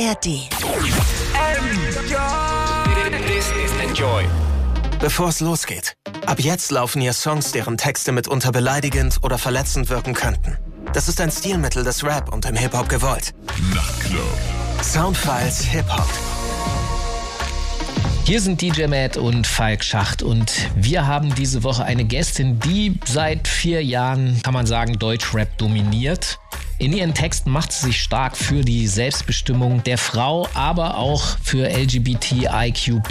ARD. Is Enjoy. Bevor es losgeht, ab jetzt laufen hier Songs, deren Texte mitunter beleidigend oder verletzend wirken könnten. Das ist ein Stilmittel des Rap und im Hip-Hop gewollt. Nachtclub. Soundfiles Hip-Hop. Hier sind DJ Matt und Falk Schacht und wir haben diese Woche eine Gästin, die seit vier Jahren, kann man sagen, Deutschrap dominiert. In ihren Texten macht sie sich stark für die Selbstbestimmung der Frau, aber auch für LGBTIQ+.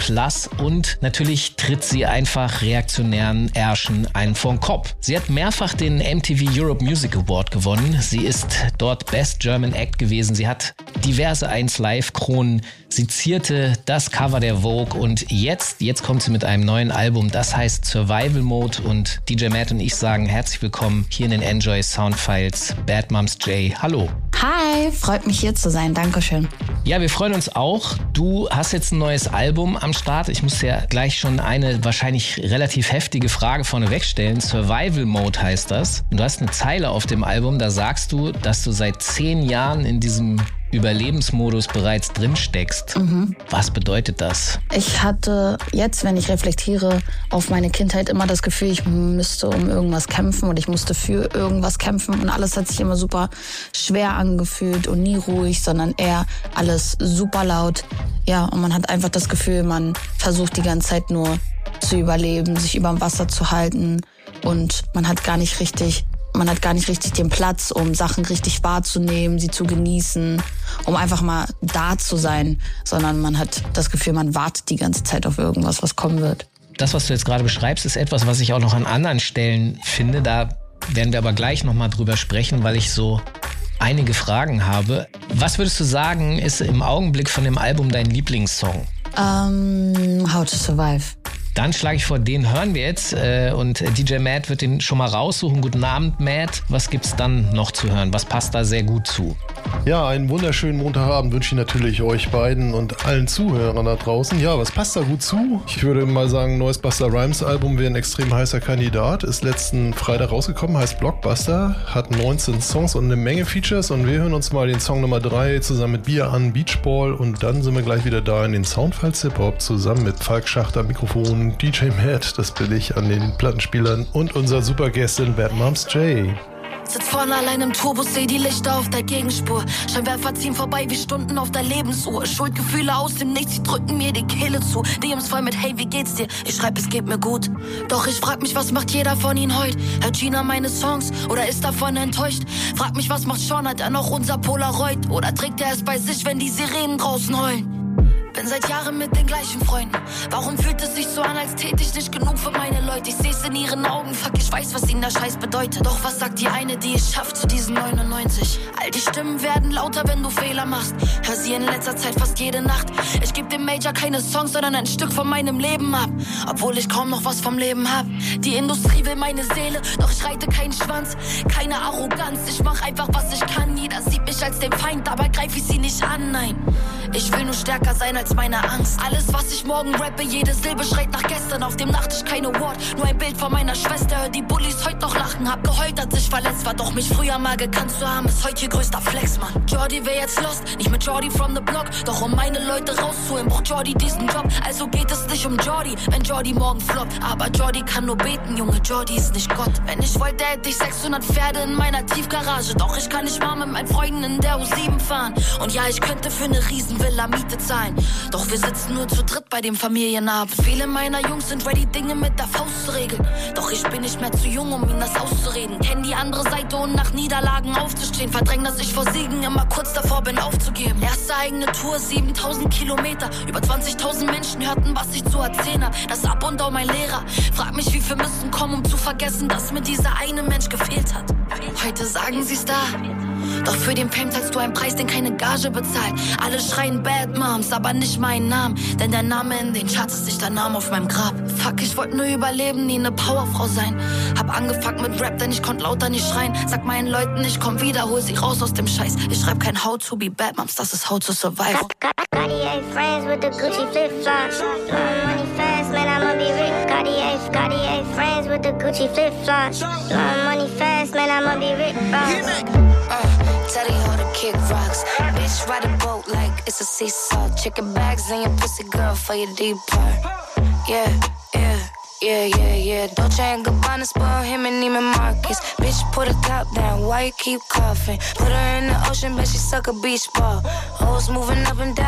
Und natürlich tritt sie einfach reaktionären Ärschen einen den Kopf. Sie hat mehrfach den MTV Europe Music Award gewonnen. Sie ist dort Best German Act gewesen. Sie hat diverse 1 Live Kronen. Sie zierte das Cover der Vogue und jetzt, jetzt kommt sie mit einem neuen Album. Das heißt Survival Mode und DJ Matt und ich sagen herzlich willkommen hier in den Enjoy Soundfiles Bad Moms J Hallo. Hi, freut mich hier zu sein. Dankeschön. Ja, wir freuen uns auch. Du hast jetzt ein neues Album am Start. Ich muss ja gleich schon eine wahrscheinlich relativ heftige Frage vorneweg stellen. Survival Mode heißt das. Und du hast eine Zeile auf dem Album, da sagst du, dass du seit zehn Jahren in diesem Überlebensmodus bereits drin steckst. Mhm. Was bedeutet das? Ich hatte jetzt, wenn ich reflektiere auf meine Kindheit, immer das Gefühl, ich müsste um irgendwas kämpfen und ich musste für irgendwas kämpfen und alles hat sich immer super schwer angefühlt und nie ruhig, sondern eher alles super laut. Ja, und man hat einfach das Gefühl, man versucht die ganze Zeit nur zu überleben, sich über Wasser zu halten und man hat gar nicht richtig man hat gar nicht richtig den Platz, um Sachen richtig wahrzunehmen, sie zu genießen, um einfach mal da zu sein, sondern man hat das Gefühl, man wartet die ganze Zeit auf irgendwas, was kommen wird. Das, was du jetzt gerade beschreibst, ist etwas, was ich auch noch an anderen Stellen finde. Da werden wir aber gleich nochmal drüber sprechen, weil ich so einige Fragen habe. Was würdest du sagen, ist im Augenblick von dem Album dein Lieblingssong? Um, ähm, How to Survive. Dann schlage ich vor, den hören wir jetzt äh, und DJ Matt wird den schon mal raussuchen. Guten Abend, Matt. Was gibt's dann noch zu hören? Was passt da sehr gut zu? Ja, einen wunderschönen Montagabend wünsche ich natürlich euch beiden und allen Zuhörern da draußen. Ja, was passt da gut zu? Ich würde mal sagen, neues Buster Rhymes Album wäre ein extrem heißer Kandidat. Ist letzten Freitag rausgekommen, heißt Blockbuster, hat 19 Songs und eine Menge Features und wir hören uns mal den Song Nummer 3 zusammen mit Bier an, Beachball und dann sind wir gleich wieder da in den Soundfiles Hip Hop zusammen mit Falk Schachter Mikrofon, DJ Matt, das billig an den Plattenspielern und unserer Supergästin Bad Moms J. Sitz vorne allein im Turbo, seh die Lichter auf der Gegenspur. Scheinwerfer ziehen vorbei wie Stunden auf der Lebensuhr. Schuldgefühle aus dem Nichts, sie drücken mir die Kehle zu. DMs voll mit Hey, wie geht's dir? Ich schreib, es geht mir gut. Doch ich frag mich, was macht jeder von ihnen heute? Hört Gina meine Songs oder ist davon enttäuscht? Frag mich, was macht Sean? Hat er noch unser Polaroid? Oder trägt er es bei sich, wenn die Sirenen draußen heulen? Bin seit Jahren mit den gleichen Freunden. Warum fühlt es sich so an, als täte ich nicht genug für meine Leute? Ich seh's in ihren Augen, fuck, ich weiß, was ihnen der Scheiß bedeutet. Doch was sagt die eine, die es schafft zu diesen 99? All die Stimmen werden lauter, wenn du Fehler machst. Hör sie in letzter Zeit fast jede Nacht. Ich geb dem Major keine Songs, sondern ein Stück von meinem Leben ab. Obwohl ich kaum noch was vom Leben hab. Die Industrie will meine Seele, doch ich reite keinen Schwanz. Keine Arroganz, ich mach einfach, was ich kann. Jeder sieht mich als den Feind, dabei greif ich sie nicht an, nein. Ich will nur stärker sein als meine Angst. Alles, was ich morgen rappe, jede Silbe schreit nach gestern. Auf dem Nachttisch keine Wort, nur ein Bild von meiner Schwester. Hör die Bullies heute noch lachen, hab geheult, als ich verletzt war. Doch mich früher mal gekannt zu haben, ist heute ihr größter Flex, Mann. Jordi wär jetzt lost, nicht mit Jordi from the block. Doch um meine Leute rauszuholen, braucht Jordi diesen Job. Also geht es nicht um Jordi, wenn Jordi morgen floppt. Aber Jordi kann nur beten, Junge, Jordi ist nicht Gott. Wenn ich wollte, hätte ich 600 Pferde in meiner Tiefgarage. Doch ich kann nicht mal mit meinen Freunden in der U7 fahren. Und ja, ich könnte für eine Riesenvilla Miete zahlen. Doch wir sitzen nur zu dritt bei dem Familienabend. Viele meiner Jungs sind ready, Dinge mit der Faust zu regeln. Doch ich bin nicht mehr zu jung, um ihnen das auszureden. Kenn die andere Seite und nach Niederlagen aufzustehen. Verdräng, dass ich vor Siegen immer kurz davor bin aufzugeben. Erste eigene Tour, 7000 Kilometer. Über 20.000 Menschen hörten, was ich zu erzählen hab. Das Ab und Down mein Lehrer. Frag mich, wie viel müssen kommen, um zu vergessen, dass mir dieser eine Mensch gefehlt hat. Heute sagen sie's da. Doch für den Fame zahlst du einen Preis, den keine Gage bezahlt. Alle schreien Bad Moms, aber nicht meinen Namen. Denn der Name in den Charts ist nicht der Name auf meinem Grab. Fuck, ich wollte nur überleben, nie ne Powerfrau sein. Hab angefangen mit Rap, denn ich konnte lauter nicht schreien. Sag meinen Leuten, ich komm wieder, hol sie raus aus dem Scheiß. Ich schreib kein How to be Bad Moms, das ist How to Survive. Cartier friends with man, I'ma be rich. Cartier, Cartier friends with the Gucci flip flops. Money fast, man, I'ma be rich. Uh, tell you how to kick rocks. Bitch, ride a boat like it's a seesaw. Chicken bags in your pussy, girl, for your deep part. Yeah, yeah. Yeah, yeah, yeah. Dolce and Gabbana spoil him and Neiman Marcus. Bitch, put a top down. Why you keep coughing? Put her in the ocean, bet she suck a beach ball. Hoes moving up and down.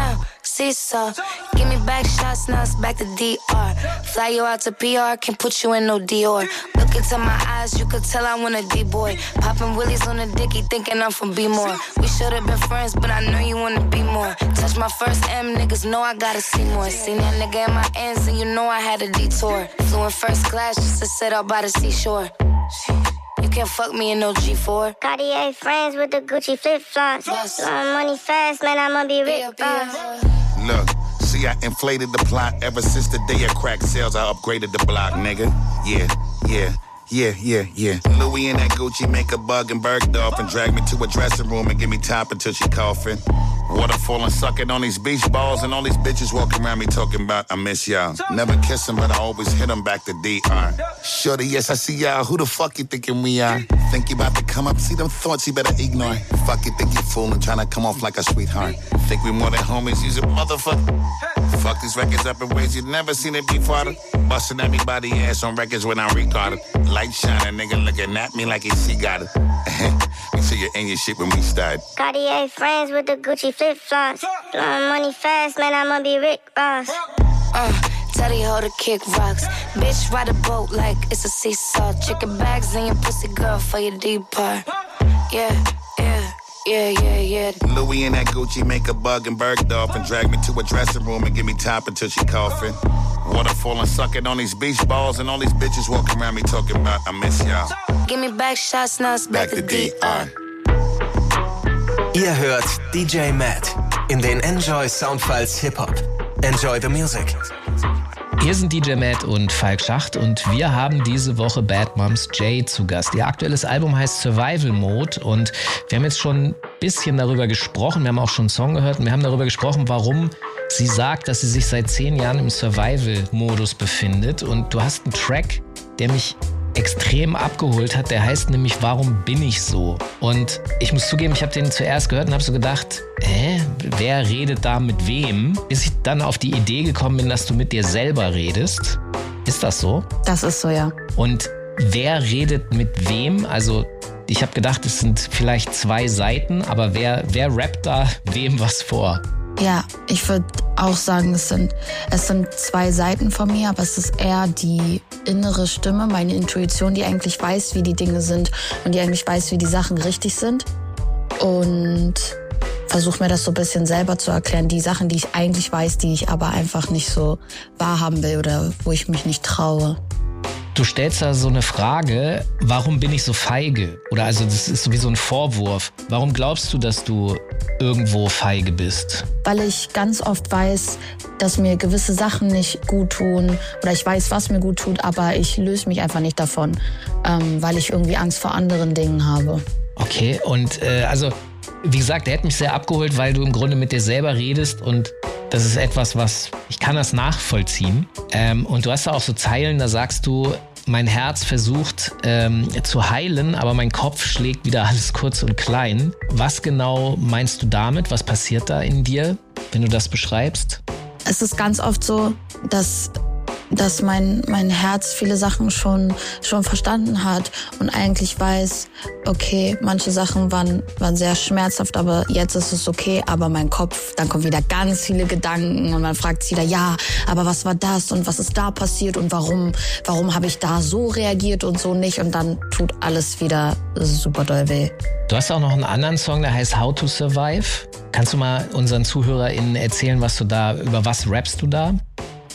Seesaw. Give me back shots, now it's back to DR. Fly you out to PR, can put you in no Dior. Look into my eyes, you could tell I want a D-boy. Popping willies on the dicky, thinking I'm from B-more. We should have been friends, but I know you wanna be more. Touch my first M, niggas know I gotta see more. Seen that nigga in my ends, and you know I had a detour. Flew in first class just to sit out by the seashore. You can't fuck me in no G4. Cartier friends with the Gucci flip flops. Blowing money fast, man, I'ma be rich. Look, see, I inflated the plot ever since the day of crack sales. I upgraded the block, nigga. Yeah, yeah. Yeah, yeah, yeah. Louis and that Gucci make a bug and Bergdorf and drag me to a dressing room and give me top until she coughing. Waterfall and sucking on these beach balls and all these bitches walking around me talking about I miss y'all. Never kiss 'em, but I always hit 'em back to DR. Shorty, yes, I see y'all. Who the fuck you thinking we are? Think you about to come up, see them thoughts you better ignore. Fuck you, think you fooling, trying to come off like a sweetheart. Think we more than homies, use a motherfucker. Fuck these records up in ways you never seen it before. Busting everybody ass on records when I'm retarded. Light shining, nigga looking at me like he see got it. Make sure you're in your shit when we start. Cartier friends with the Gucci flip flops. Blowing money fast, man, I'ma be Rick Ross. Uh, Teddy hold the kick rocks. Bitch, ride a boat like it's a seesaw. Chicken bags in your pussy, girl, for your deep part. Yeah, yeah, yeah, yeah, yeah. Louis and that Gucci make a bug and Bergdorf and drag me to a dressing room and give me top until she coughing. Waterfall and sucking on these beach balls and all these bitches walking around me talking about I miss y'all. Give me back shots, now it's back, Back to to DR. DR. Ihr hört DJ Matt in den Enjoy Soundfiles Hip Hop. Enjoy the music. Hier sind DJ Matt und Falk Schacht und wir haben diese Woche Bad Moms J zu Gast. Ihr aktuelles Album heißt Survival Mode und wir haben jetzt schon ein bisschen darüber gesprochen, wir haben auch schon einen Song gehört und wir haben darüber gesprochen, warum sie sagt, dass sie sich seit zehn Jahren im Survival-Modus befindet und du hast einen Track, der mich extrem abgeholt hat, der heißt nämlich Warum bin ich so? Und ich muss zugeben, ich habe den zuerst gehört und habe so gedacht, hä, wer redet da mit wem? Bis ich dann auf die Idee gekommen bin, dass du mit dir selber redest. Ist das so? Das ist so, ja. Und wer redet mit wem? Also ich habe gedacht, es sind vielleicht zwei Seiten, aber wer, wer rappt da wem was vor? Ja, ich würde auch sagen, es sind, es sind zwei Seiten von mir, aber es ist eher die innere Stimme, meine Intuition, die eigentlich weiß, wie die Dinge sind und die eigentlich weiß, wie die Sachen richtig sind. Und versuche mir das so ein bisschen selber zu erklären. Die Sachen, die ich eigentlich weiß, die ich aber einfach nicht so wahrhaben will oder wo ich mich nicht traue. Du stellst da so eine Frage, warum bin ich so feige? Oder also das ist sowieso ein Vorwurf. Warum glaubst du, dass du irgendwo feige bist? weil ich ganz oft weiß, dass mir gewisse Sachen nicht gut tun oder ich weiß, was mir gut tut, aber ich löse mich einfach nicht davon, ähm, weil ich irgendwie Angst vor anderen Dingen habe. Okay, und äh, also, wie gesagt, der hat mich sehr abgeholt, weil du im Grunde mit dir selber redest und das ist etwas, was ich kann das nachvollziehen. Ähm, und du hast da auch so Zeilen, da sagst du, mein Herz versucht ähm, zu heilen, aber mein Kopf schlägt wieder alles kurz und klein. Was genau meinst du damit? Was passiert da in dir, wenn du das beschreibst? Es ist ganz oft so, dass dass mein, mein Herz viele Sachen schon, schon verstanden hat und eigentlich weiß, okay, manche Sachen waren, waren sehr schmerzhaft, aber jetzt ist es okay, aber mein Kopf, dann kommen wieder ganz viele Gedanken und man fragt sich wieder, ja, aber was war das und was ist da passiert und warum, warum habe ich da so reagiert und so nicht und dann tut alles wieder super doll weh. Du hast auch noch einen anderen Song, der heißt How to Survive. Kannst du mal unseren ZuhörerInnen erzählen, was du da, über was rappst du da?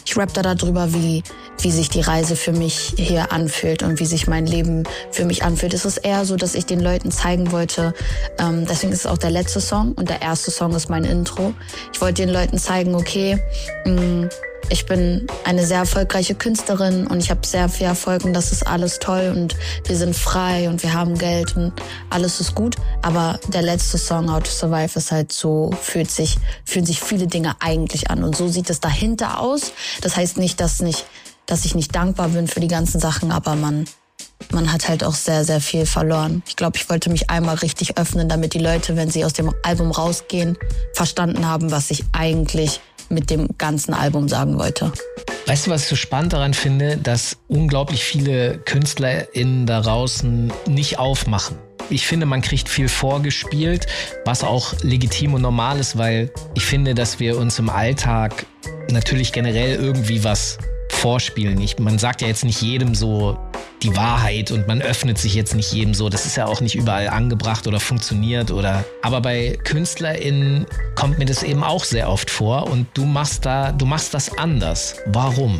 Ich rap da darüber, wie, wie sich die Reise für mich hier anfühlt und wie sich mein Leben für mich anfühlt. Es ist eher so, dass ich den Leuten zeigen wollte, ähm, deswegen ist es auch der letzte Song und der erste Song ist mein Intro. Ich wollte den Leuten zeigen, okay, mh, ich bin eine sehr erfolgreiche Künstlerin und ich habe sehr viel Erfolg und das ist alles toll und wir sind frei und wir haben Geld und alles ist gut. Aber der letzte Song, How to Survive, ist halt so, fühlt sich, fühlen sich viele Dinge eigentlich an und so sieht es dahinter aus. Das heißt nicht, dass nicht, dass ich nicht dankbar bin für die ganzen Sachen, aber man, man hat halt auch sehr, sehr viel verloren. Ich glaube, ich wollte mich einmal richtig öffnen, damit die Leute, wenn sie aus dem Album rausgehen, verstanden haben, was ich eigentlich mit dem ganzen Album sagen wollte. Weißt du, was ich so spannend daran finde, dass unglaublich viele KünstlerInnen da draußen nicht aufmachen. Ich finde, man kriegt viel vorgespielt, was auch legitim und normal ist, weil ich finde, dass wir uns im Alltag natürlich generell irgendwie was vorspielen. Ich, man sagt ja jetzt nicht jedem so die Wahrheit und man öffnet sich jetzt nicht jedem so. Das ist ja auch nicht überall angebracht oder funktioniert oder. Aber bei KünstlerInnen kommt mir das eben auch sehr oft vor und du machst da, du machst das anders. Warum?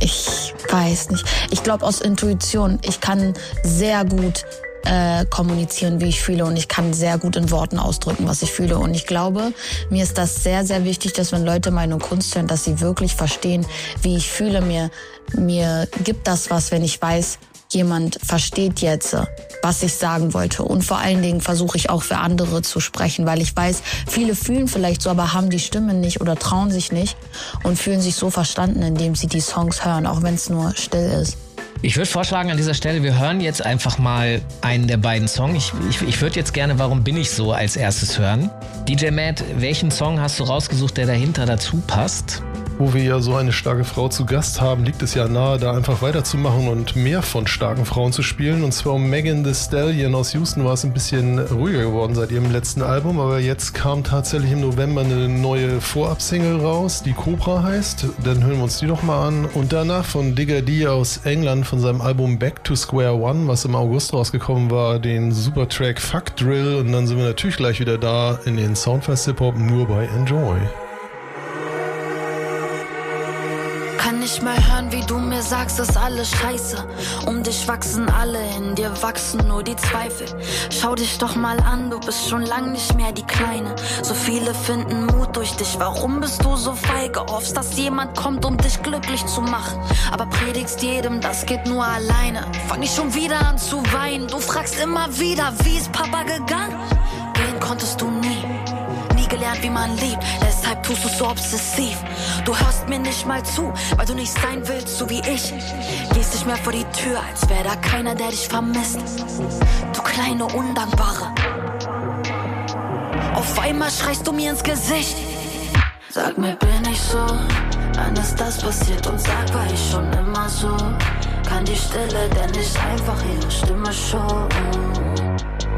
Ich weiß nicht. Ich glaube aus Intuition. Ich kann sehr gut äh, kommunizieren, wie ich fühle und ich kann sehr gut in Worten ausdrücken, was ich fühle. Und ich glaube, mir ist das sehr, sehr wichtig, dass wenn Leute meine Kunst hören, dass sie wirklich verstehen, wie ich fühle. Mir, mir gibt das was, wenn ich weiß, jemand versteht jetzt, was ich sagen wollte. Und vor allen Dingen versuche ich auch für andere zu sprechen, weil ich weiß, viele fühlen vielleicht so, aber haben die Stimme nicht oder trauen sich nicht und fühlen sich so verstanden, indem sie die Songs hören, auch wenn es nur still ist. Ich würde vorschlagen an dieser Stelle, wir hören jetzt einfach mal einen der beiden Songs. Ich, ich, ich würde jetzt gerne Warum bin ich so als erstes hören. DJ Matt, welchen Song hast du rausgesucht, der dahinter dazu passt? Wo wir ja so eine starke Frau zu Gast haben, liegt es ja nahe, da einfach weiterzumachen und mehr von starken Frauen zu spielen. Und zwar um Megan Thee Stallion aus Houston war es ein bisschen ruhiger geworden seit ihrem letzten Album, aber jetzt kam tatsächlich im November eine neue Vorab-Single raus, die Cobra heißt. Dann hören wir uns die doch mal an. Und danach von Digger D aus England von seinem Album Back to Square One, was im August rausgekommen war, den Supertrack Fuck Drill. Und dann sind wir natürlich gleich wieder da in den Soundfest Hip Hop nur bei Enjoy. Nicht mehr hören, wie du mir sagst, ist alles scheiße. Um dich wachsen alle, in dir wachsen nur die Zweifel. Schau dich doch mal an, du bist schon lang nicht mehr die Kleine. So viele finden Mut durch dich, warum bist du so feige? Hoffst, dass jemand kommt, um dich glücklich zu machen. Aber predigst jedem, das geht nur alleine. Fang ich schon wieder an zu weinen, du fragst immer wieder, wie ist Papa gegangen? Gehen konntest du nie nie gelernt, wie man liebt. Deshalb tust du so obsessiv. Du hörst mir nicht mal zu, weil du nicht sein willst, so wie ich. Gehst nicht mehr vor die Tür, als wäre da keiner, der dich vermisst. Du kleine Undankbare. Auf einmal schreist du mir ins Gesicht. Sag mir, bin ich so? Wann ist das passiert? Und sag, war ich schon immer so? Kann die Stille denn nicht einfach ihre Stimme schonen?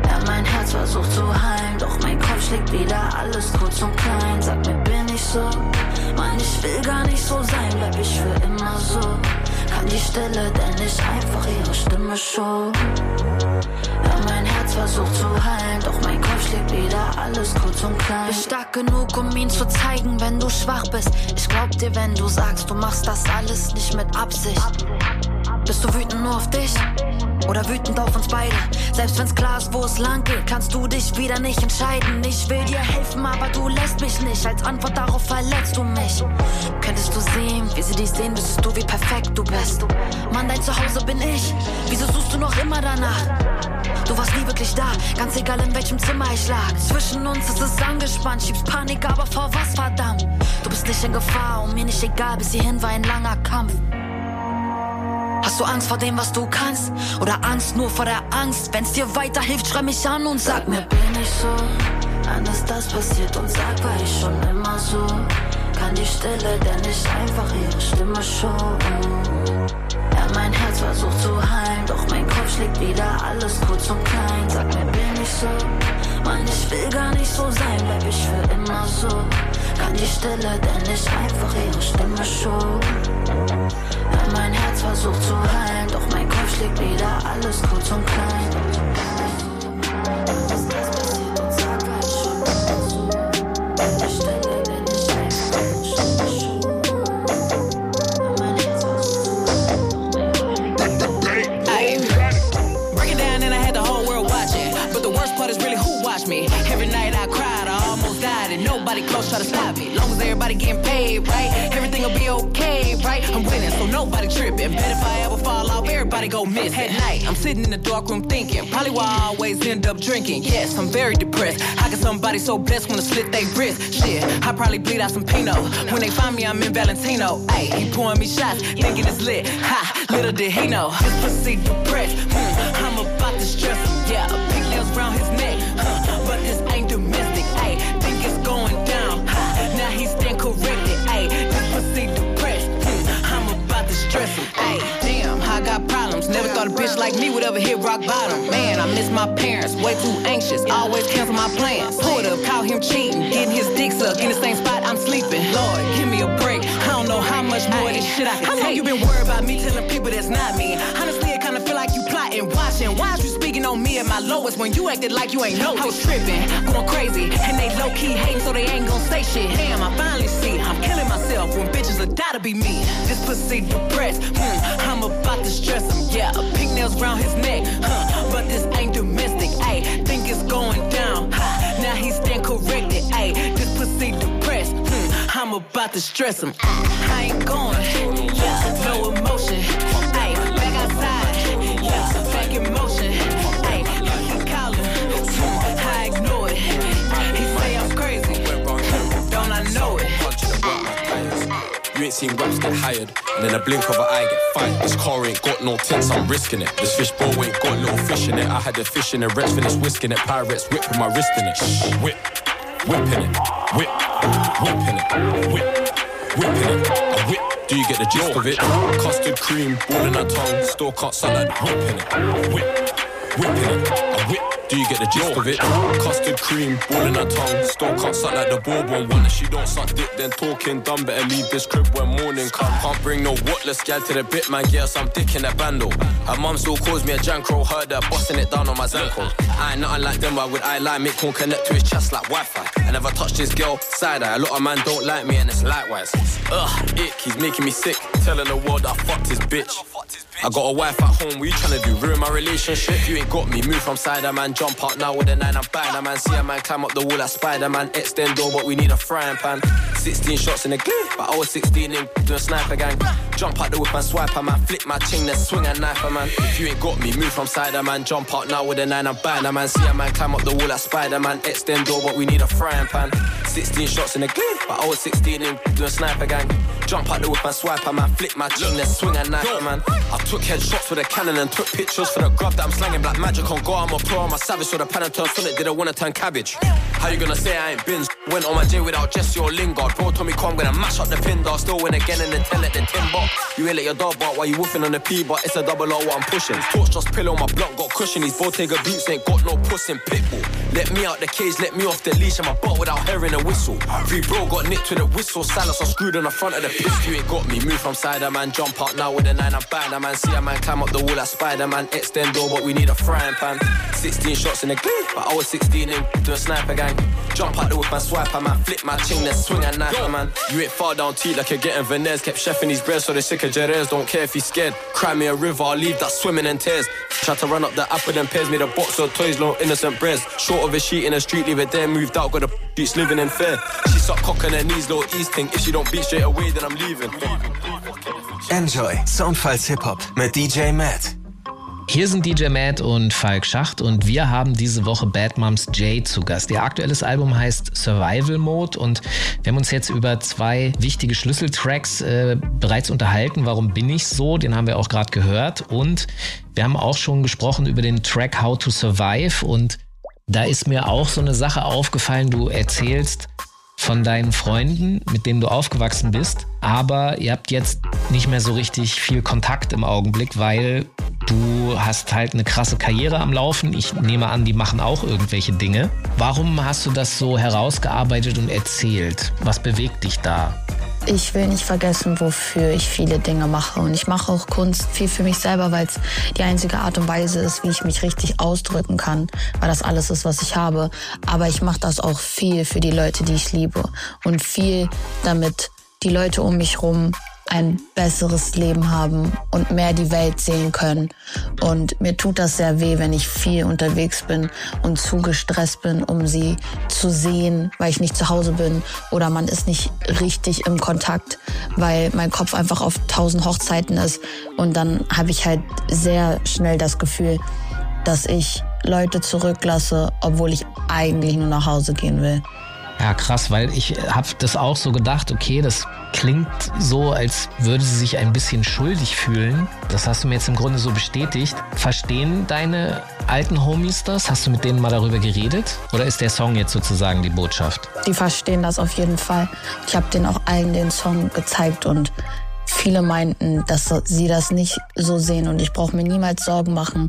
Ja, mein Herz versucht zu heilen, doch mein Kopf schlägt wieder alles kurz und klein. Sag mir, bin ich so? Mann, ich will gar nicht so sein, bleib ich für immer so. Kann die Stille denn nicht einfach ihre Stimme schon? Ja, mein Herz versucht zu heilen, doch mein Kopf schlägt wieder alles kurz und klein. Bist stark genug, um ihn zu zeigen, wenn du schwach bist. Ich glaub dir, wenn du sagst, du machst das alles nicht mit Absicht. Bist du wütend nur auf dich? Oder wütend auf uns beide? Selbst wenn's klar ist, wo es lang geht, kannst du dich wieder nicht entscheiden. Ich will dir helfen, aber du lässt mich nicht. Als Antwort darauf verletzt du mich. Könntest du sehen, wie sie dich sehen, wüsstest du, wie perfekt du bist. Mann, dein Zuhause bin ich. Wieso suchst du noch immer danach? Du warst nie wirklich da, ganz egal in welchem Zimmer ich lag. Zwischen uns ist es angespannt, schiebst Panik, aber vor was verdammt? Du bist nicht in Gefahr und mir nicht egal, bis hierhin war ein langer Kampf. Hast du Angst vor dem, was du kannst? Oder Angst nur vor der Angst? Wenn's dir weiterhilft, schrei mich an und sag mir, bin ich so? Ist das passiert? Und sag, war ich schon immer so? Kann die Stille denn nicht einfach ihre Stimme schonen? Ja, mein Herz versucht zu heilen, doch mein Kopf schlägt wieder alles kurz und klein. Sag mir, bin ich so? Mann, ich will gar nicht so sein, bleib ich für immer so. Kann die Stille denn nicht einfach ihre Stimme schonen? Mein Herz versucht zu heilen, doch mein Kopf schlägt wieder alles kurz und everybody go miss. At night, I'm sitting in the dark room thinking, probably why I always end up drinking. Yes, I'm very depressed. How can somebody so blessed wanna slit their wrist? Shit, I probably bleed out some Pinot. When they find me, I'm in Valentino. Ayy, he pouring me shots, thinking it's lit. Ha, little did he know. This pussy depressed. Hmm, I'm about to stress him. Yeah, pigtails around his neck. Never thought a bitch like me would ever hit rock bottom. Man, I miss my parents. Way too anxious. Always cancel my plans. Pulled up, caught him cheating. Getting his dick sucked in the same spot I'm sleeping. Lord, give me a break. I don't know how much more this shit I can How long you been worried about me telling people that's not me? Honestly, I kinda feel like you plotting, watching. Why at my lowest when you acted like you ain't know? I was tripping, going crazy, and they low key hating, so they ain't gon' say shit. Damn, I finally see I'm killing myself when bitches are die to be me. This pussy depressed, hmm, I'm about to stress him. Yeah, pigtails round his neck, huh? But this ain't domestic, ayy. Think it's going down, ha. Now he stand corrected, ayy. This pussy depressed, hmm, I'm about to stress him. I ain't going, yeah, no emotion, 15 raps get hired, and in a blink of an eye get fired. This car ain't got no tints, I'm risking it. This fish bowl ain't got no fish in it. I had a fish in the wretch, finished whisking it. Pirates whipping my wrist in it. Whip, whipping it, whip, whipping it, whip, whipping it. A whip. Do you get the gist of it? Custard cream, ball in her tongue, Store can't suck whip in it. Whip, whipping it, whip. Do you get the gist of it? Custard cream, all in her tongue. Store cut suck like the bourbon one. If she don't suck dick, then talking dumb. Better leave this crib when morning come. Can't bring no whatless gal to the bit, man. Get some dick in that bando. Her mum still calls me a jankro. Heard her busting it down on my zanko. I ain't nothing like them. Why would I lie? Make corn connect to his chest like Wi-Fi. I never touched this girl side eye. A lot of man don't like me, and it's likewise. Ugh, ick. He's making me sick. Telling the world I fucked his bitch. I got a wife at home, what you trying to do? Ruin my relationship? You ain't got me, move from side, man, jump up now with a nine, I'm bang, a man, see a man climb up the wall like Spider Man, extend door, but we need a frying pan. 16 shots in the glare, but I was 16 in doing sniper gang. Jump out the whip and swipe, a man, flick my ching, then swing a knife, a man. If you ain't got me, move from side, a man, jump up now with a nine, I'm bang, a man, see a man climb up the wall like Spider Man, extend door, but we need a frying pan. 16 shots in the glare, but I was 16 in doing sniper gang. Jump out the whip and swipe, a man, flick my ching, then swing a knife, a man. I took headshots with a cannon and took pictures for the grub that I'm slanging black magic on go. I'm a pro, I'm a savage, so the pen and turn solid, didn't wanna turn cabbage. How you gonna say I ain't been? Went on my J without Jesse or Lingard. Bro told me, come, I'm gonna mash up the pin dog. Still win again and then tell it the tin bar. You ain't let your dog bark while you woofing on the P, but it's a double O what I'm pushing. Torch just pillow, my block got cushion. These Bottega boots ain't got no puss in pitbull. Let me out the cage, let me off the leash. I'm a butt without hearing a whistle. Free bro got nicked with a whistle. Silence, I screwed on the front of the pistol. You ain't got me. Move from side, man. Jump up now with a nine, I'm bang. A man, see a man climb up the wall like Spider Man. Extend door, but we need a frying pan. 16 shots in the glare, but I was 16 in a sniper gang. Jump out the whip my swipe, a man. Flick my ching, then swing a knife, a man. You ain't far down T like you're getting Venez. Kept chefing his bread, so they sick of Jerez. Don't care if he's scared. Cry me a river, I'll leave that swimming in tears. Try to run up the apple, then pairs me the box of toys, no innocent breads. Short of a sheet in the street, leave it there. Moved out, got a beach living in fear. She suck cock on her knees, little East thing. If she don't beat straight away, then I'm leaving. Enjoy Soundfiles Hip-Hop mit DJ Matt. Hier sind DJ Matt und Falk Schacht und wir haben diese Woche Bad Moms J zu Gast. Ihr aktuelles Album heißt Survival Mode und wir haben uns jetzt über zwei wichtige Schlüsseltracks äh, bereits unterhalten. Warum bin ich so? Den haben wir auch gerade gehört und wir haben auch schon gesprochen über den Track How to Survive und da ist mir auch so eine Sache aufgefallen. Du erzählst von deinen Freunden, mit denen du aufgewachsen bist, aber ihr habt jetzt nicht mehr so richtig viel Kontakt im Augenblick, weil du hast halt eine krasse Karriere am Laufen. Ich nehme an, die machen auch irgendwelche Dinge. Warum hast du das so herausgearbeitet und erzählt? Was bewegt dich da? Ich will nicht vergessen, wofür ich viele Dinge mache. Und ich mache auch Kunst viel für mich selber, weil es die einzige Art und Weise ist, wie ich mich richtig ausdrücken kann, weil das alles ist, was ich habe. Aber ich mache das auch viel für die Leute, die ich liebe. Und viel damit die Leute um mich rum ein besseres Leben haben und mehr die Welt sehen können. Und mir tut das sehr weh, wenn ich viel unterwegs bin und zu gestresst bin, um sie zu sehen, weil ich nicht zu Hause bin oder man ist nicht richtig im Kontakt, weil mein Kopf einfach auf tausend Hochzeiten ist. Und dann habe ich halt sehr schnell das Gefühl, dass ich Leute zurücklasse, obwohl ich eigentlich nur nach Hause gehen will. Ja, krass, weil ich habe das auch so gedacht, okay, das klingt so, als würde sie sich ein bisschen schuldig fühlen. Das hast du mir jetzt im Grunde so bestätigt. Verstehen deine alten Homies das? Hast du mit denen mal darüber geredet? Oder ist der Song jetzt sozusagen die Botschaft? Die verstehen das auf jeden Fall. Ich habe denen auch allen den Song gezeigt und viele meinten, dass sie das nicht so sehen und ich brauche mir niemals Sorgen machen.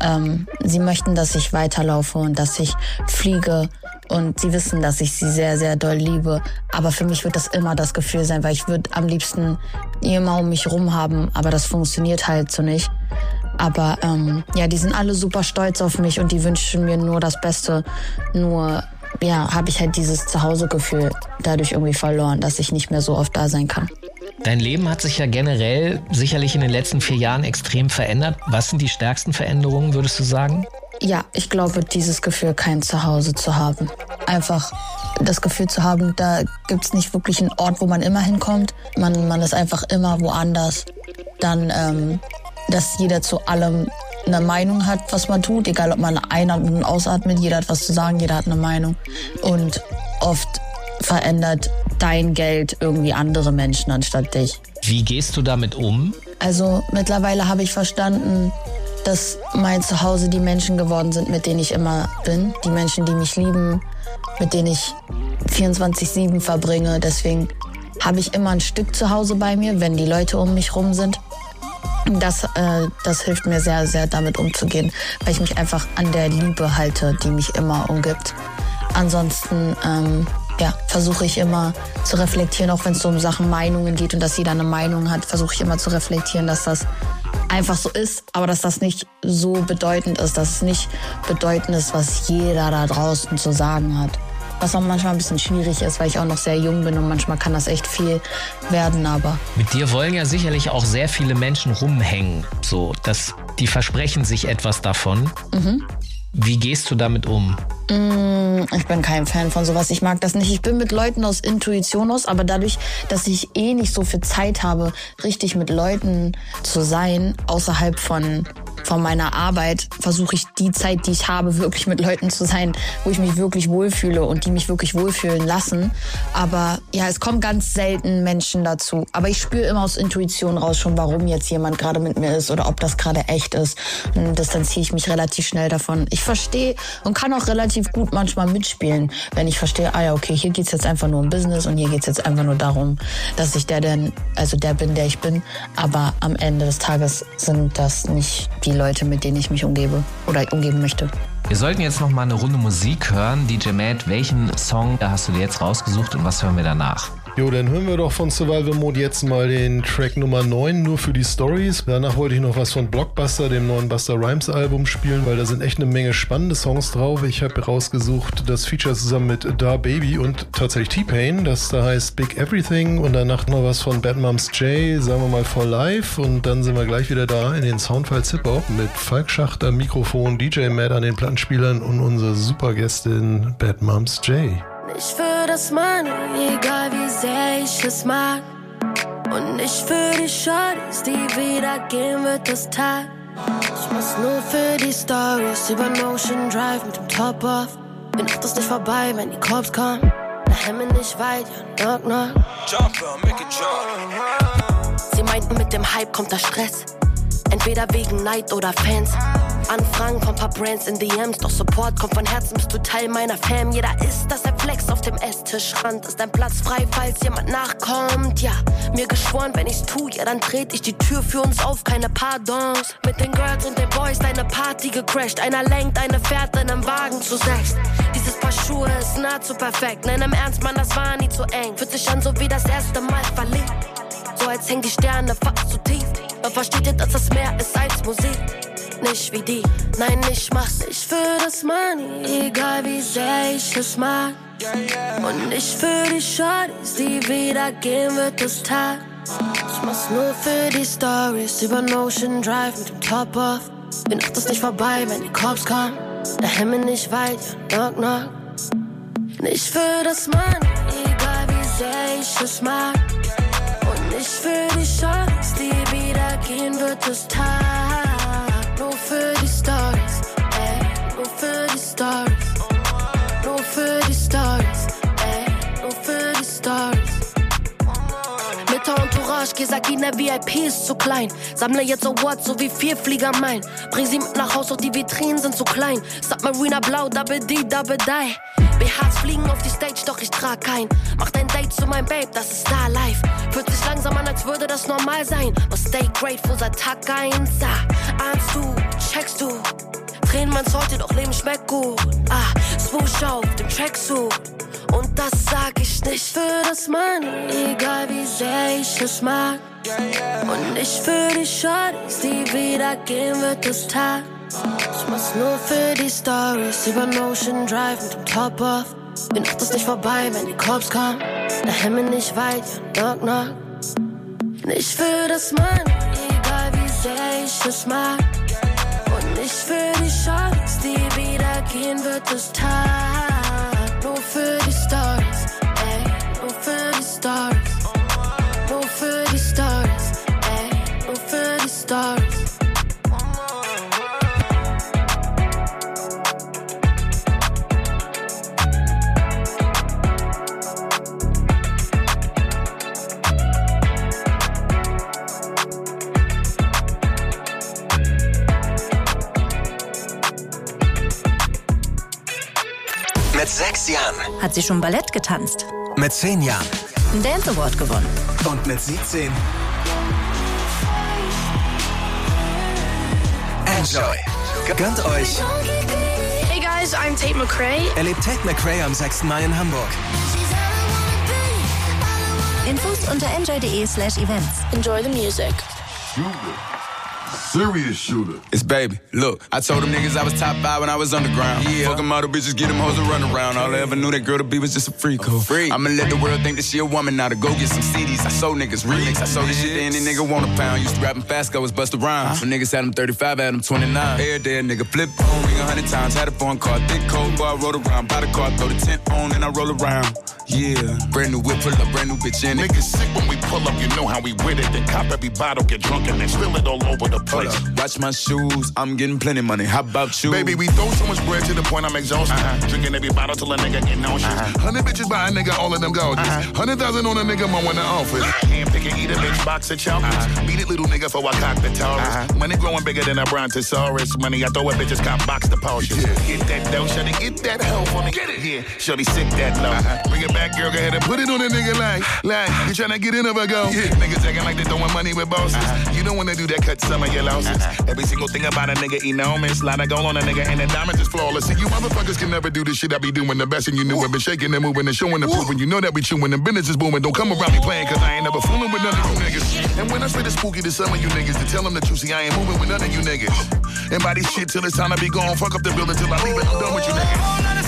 Ähm, sie möchten, dass ich weiterlaufe und dass ich fliege und sie wissen, dass ich sie sehr, sehr doll liebe. Aber für mich wird das immer das Gefühl sein, weil ich würde am liebsten immer um mich rum haben, aber das funktioniert halt so nicht. Aber ähm, ja, die sind alle super stolz auf mich und die wünschen mir nur das Beste. Nur ja, habe ich halt dieses Zuhausegefühl dadurch irgendwie verloren, dass ich nicht mehr so oft da sein kann. Dein Leben hat sich ja generell sicherlich in den letzten vier Jahren extrem verändert. Was sind die stärksten Veränderungen, würdest du sagen? Ja, ich glaube, dieses Gefühl, kein Zuhause zu haben. Einfach das Gefühl zu haben, da gibt es nicht wirklich einen Ort, wo man immer hinkommt. Man, man ist einfach immer woanders. Dann, ähm, dass jeder zu allem eine Meinung hat, was man tut, egal ob man einatmet und ausatmet, jeder hat was zu sagen, jeder hat eine Meinung. Und oft verändert dein Geld irgendwie andere Menschen anstatt dich. Wie gehst du damit um? Also mittlerweile habe ich verstanden, dass mein Zuhause die Menschen geworden sind, mit denen ich immer bin. Die Menschen, die mich lieben, mit denen ich 24-7 verbringe. Deswegen habe ich immer ein Stück Zuhause bei mir, wenn die Leute um mich rum sind. Das, äh, das hilft mir sehr, sehr damit umzugehen, weil ich mich einfach an der Liebe halte, die mich immer umgibt. Ansonsten ähm, ja, versuche ich immer zu reflektieren, auch wenn es so um Sachen Meinungen geht und dass jeder eine Meinung hat, versuche ich immer zu reflektieren, dass das einfach so ist, aber dass das nicht so bedeutend ist, dass es nicht bedeutend ist, was jeder da draußen zu sagen hat. Was auch manchmal ein bisschen schwierig ist, weil ich auch noch sehr jung bin und manchmal kann das echt viel werden, aber. Mit dir wollen ja sicherlich auch sehr viele Menschen rumhängen. So, dass die versprechen sich etwas davon. Mhm. Wie gehst du damit um? Mm, ich bin kein Fan von sowas. Ich mag das nicht. Ich bin mit Leuten aus Intuition aus, aber dadurch, dass ich eh nicht so viel Zeit habe, richtig mit Leuten zu sein, außerhalb von von meiner Arbeit versuche ich die Zeit, die ich habe, wirklich mit Leuten zu sein, wo ich mich wirklich wohlfühle und die mich wirklich wohlfühlen lassen. Aber ja, es kommen ganz selten Menschen dazu. Aber ich spüre immer aus Intuition raus schon, warum jetzt jemand gerade mit mir ist oder ob das gerade echt ist. Und distanziere ich mich relativ schnell davon. Ich verstehe und kann auch relativ gut manchmal mitspielen, wenn ich verstehe, ah ja, okay, hier geht's jetzt einfach nur um Business und hier geht's jetzt einfach nur darum, dass ich der denn, also der bin, der ich bin. Aber am Ende des Tages sind das nicht die Leute, mit denen ich mich umgebe oder umgeben möchte. Wir sollten jetzt noch mal eine Runde Musik hören. DJ Matt, welchen Song hast du dir jetzt rausgesucht und was hören wir danach? Jo, dann hören wir doch von Survival Mode jetzt mal den Track Nummer 9, nur für die Stories. Danach wollte ich noch was von Blockbuster, dem neuen Buster Rhymes Album spielen, weil da sind echt eine Menge spannende Songs drauf. Ich habe rausgesucht das Feature zusammen mit Da Baby und tatsächlich T-Pain, das da heißt Big Everything und danach noch was von Bad Moms J, sagen wir mal For Life und dann sind wir gleich wieder da in den Soundfiles Hip Hop mit Falk Schacht am Mikrofon, DJ Matt an den Plattenspielern und unsere Supergästin Bad Moms J. Ich für das Money, egal wie sehr ich es mag. Und nicht für die Shorties, die wieder gehen wird das Tag. Ich muss nur für die Stories über Notion Drive mit dem Top off. Bin Nacht ist nicht vorbei, wenn die Cops kommen. Der Himmel nicht weit, ja, knock, knock. Jumper, make it jump. Sie meinten, mit dem Hype kommt der Stress. Entweder wegen Neid oder Fans. Anfragen von paar Brands in DMs, doch Support kommt von Herzen, bist du Teil meiner Fam. Jeder ist, dass er flex auf dem Esstischrand. Ist dein Platz frei, falls jemand nachkommt? Ja, mir geschworen, wenn ich's tu, ja, dann tret ich die Tür für uns auf, keine Pardons. Mit den Girls und den Boys deine Party gecrashed. Einer lenkt, eine fährt in einem Wagen zu sechs. Dieses Paar Schuhe ist nahezu perfekt. Nein, im Ernst, Mann, das war nie zu eng. Fühlt sich an, so wie das erste Mal verliebt. So als hängen die Sterne fast zu tief. Aber versteht ihr, dass das mehr ist als Musik? Nicht wie die, nein, ich mach's nicht für das Money, egal wie sehr ich es mag. Und nicht für die Shorties, die wieder gehen wird das Tag. Ich mach's nur für die Stories über Notion Drive mit dem Top off. Die Nacht ist nicht vorbei, wenn die Cops kommen. Der Himmel nicht weit, ja, knock, knock. Nicht für das Mann, egal wie sehr ich es mag. Und nicht für die Chance, die wieder gehen wird, das Tag. Für die Stories, ey, nur für die Stories. Nur für die Stories, ey, nur für die Stories. Mit der Entourage, Gesagina VIP ist zu klein. Sammle jetzt Awards, so wie vier Flieger mein. Bring sie mit nach Haus, auch die Vitrinen sind zu klein. Submarina Blau, Double D, Double Die. BHs fliegen auf die Stage, doch ich trag kein. Mach dein Date zu meinem Babe, das ist Star Life. Fühlt sich langsam an, als würde das normal sein. But stay grateful seit Tag 1. Ah, ahnst du, checkst du. Tränen man sollte, doch Leben schmeckt gut. Ah, swoosh auf dem Tracksuit. Und das sag ich nicht für das Mann, egal wie sehr ich es mag. Und nicht für die Shorties, die wieder gehen wird das Tag. Ich mach's nur für die Stories über Notion Drive mit dem Top off. Die Nacht ist nicht vorbei, wenn die Cops kommen. Der Himmel nicht weit, ja, knock, knock. Nicht für das Mann, egal wie sehr ich es mag. Nicht für die Chance, die wieder gehen wird das Tag. Nur für die Stories, ey, nur für die Stories. Nur für die Stories, ey, nur für die Stories. Hat sie schon Ballett getanzt? Mit zehn Jahren. Ein Dance Award gewonnen. Und mit 17. Enjoy. Gönnt euch. Hey guys, I'm Tate McRae. Erlebt Tate McRae am 6. Mai in Hamburg. Infos unter enjoy.de slash events. Enjoy the music. Serious shooter. It's baby. Look, I told them niggas I was top five when I was underground. Yeah. Fuck 'em all the bitches, get them hoes to run around. All I ever knew that girl to be was just a freak. A freak. I'ma let the world think that she a woman now to go get some CDs. I sold niggas remix. I sold this shit to any nigga want a pound. Used to rapping fast, go was bust around. When niggas had them 35, I had them 29. Air a nigga flip phone, ring a hundred times. Had a phone call, thick cold, boy, I rode around. Buy the car, throw the tent on, and I roll around. Yeah, brand new whip, pull up, brand new bitch in it. Niggas sick when we pull up, you know how we with it. Then cop every bottle, get drunk, and then spill it all over the Hold place. watch my shoes, I'm getting plenty money. How about you? Baby, we throw so much bread to the point I'm exhausted. Uh-huh. Drinking every bottle till a nigga get nauseous. Uh-huh. Hundred bitches by a nigga, all of them gorgeous. Uh-huh. Hundred thousand on a nigga, mo in the office. Hand pick and eat a bitch box of chocolates. Beat it, little nigga, for I cock the Taurus. Money growing bigger than a brontosaurus. Money I throw at bitches, cop box the Porsches. Get that dough, shawty, get that hoe for me. Get it, yeah. Shawty, sick that low. Bring it back, girl, go ahead and put it on a nigga like, like you tryna get in of a go. Yeah. Niggas acting like they throwing money with bosses. You know when they do that, cut some of your losses. Uh-huh. Every single thing about a nigga enormous. Lot of gold on a nigga, and the diamonds is flawless. See, you motherfuckers can never do the shit I be doing the best, and you knew it. Been shaking and moving and showing and proving. You know that we chewing and business is booming. Don't come around me playing, cause I ain't never fooling with none of you niggas. And when I spit it spooky to some of you niggas, to tell them the truth, see, I ain't moving with none of you niggas. And by this shit till it's time to be gone, fuck up the building till I leave it. I'm done with you niggas.